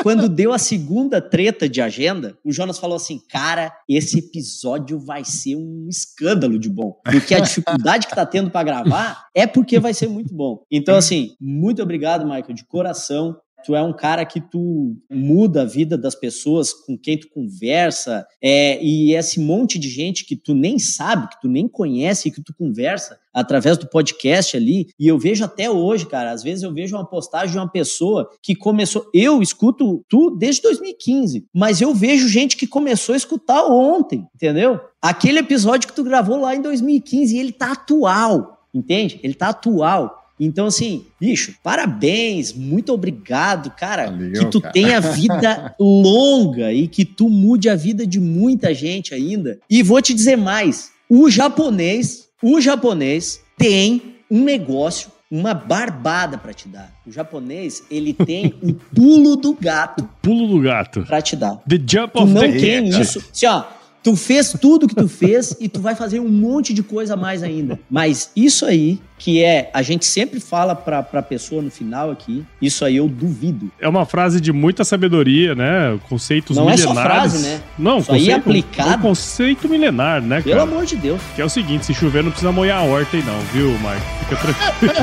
quando deu a segunda treta de agenda, o Jonas falou assim: cara, esse episódio vai ser um escândalo de bom. Porque a dificuldade que tá tendo para gravar é porque vai ser muito bom. Então, assim, muito obrigado, Michael, de coração Tu é um cara que tu muda a vida das pessoas com quem tu conversa, é, e esse monte de gente que tu nem sabe, que tu nem conhece e que tu conversa através do podcast ali. E eu vejo até hoje, cara, às vezes eu vejo uma postagem de uma pessoa que começou. Eu escuto tu desde 2015, mas eu vejo gente que começou a escutar ontem, entendeu? Aquele episódio que tu gravou lá em 2015 e ele tá atual, entende? Ele tá atual. Então, assim, bicho, parabéns, muito obrigado, cara. Valeu, que tu cara. tenha vida <laughs> longa e que tu mude a vida de muita gente ainda. E vou te dizer mais: o japonês, o japonês tem um negócio uma barbada para te dar. O japonês, ele tem <laughs> o pulo do gato. O pulo do gato. Para te dar. The jump of tu não the tem isso. Assim, ó, Tu fez tudo que tu fez e tu vai fazer um monte de coisa a mais ainda. Mas isso aí, que é, a gente sempre fala pra, pra pessoa no final aqui, isso aí eu duvido. É uma frase de muita sabedoria, né? Conceitos Não milenares. Não é só frase, né? Não, isso conceito, aí é aplicado. É um conceito milenar, né, cara? Pelo amor de Deus. Que é o seguinte, se chover não precisa molhar a horta aí não, viu, Marco? Fica tranquilo. <laughs>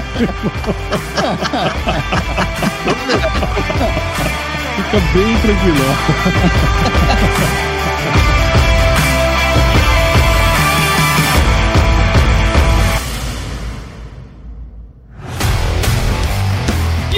Fica bem tranquilo. <laughs>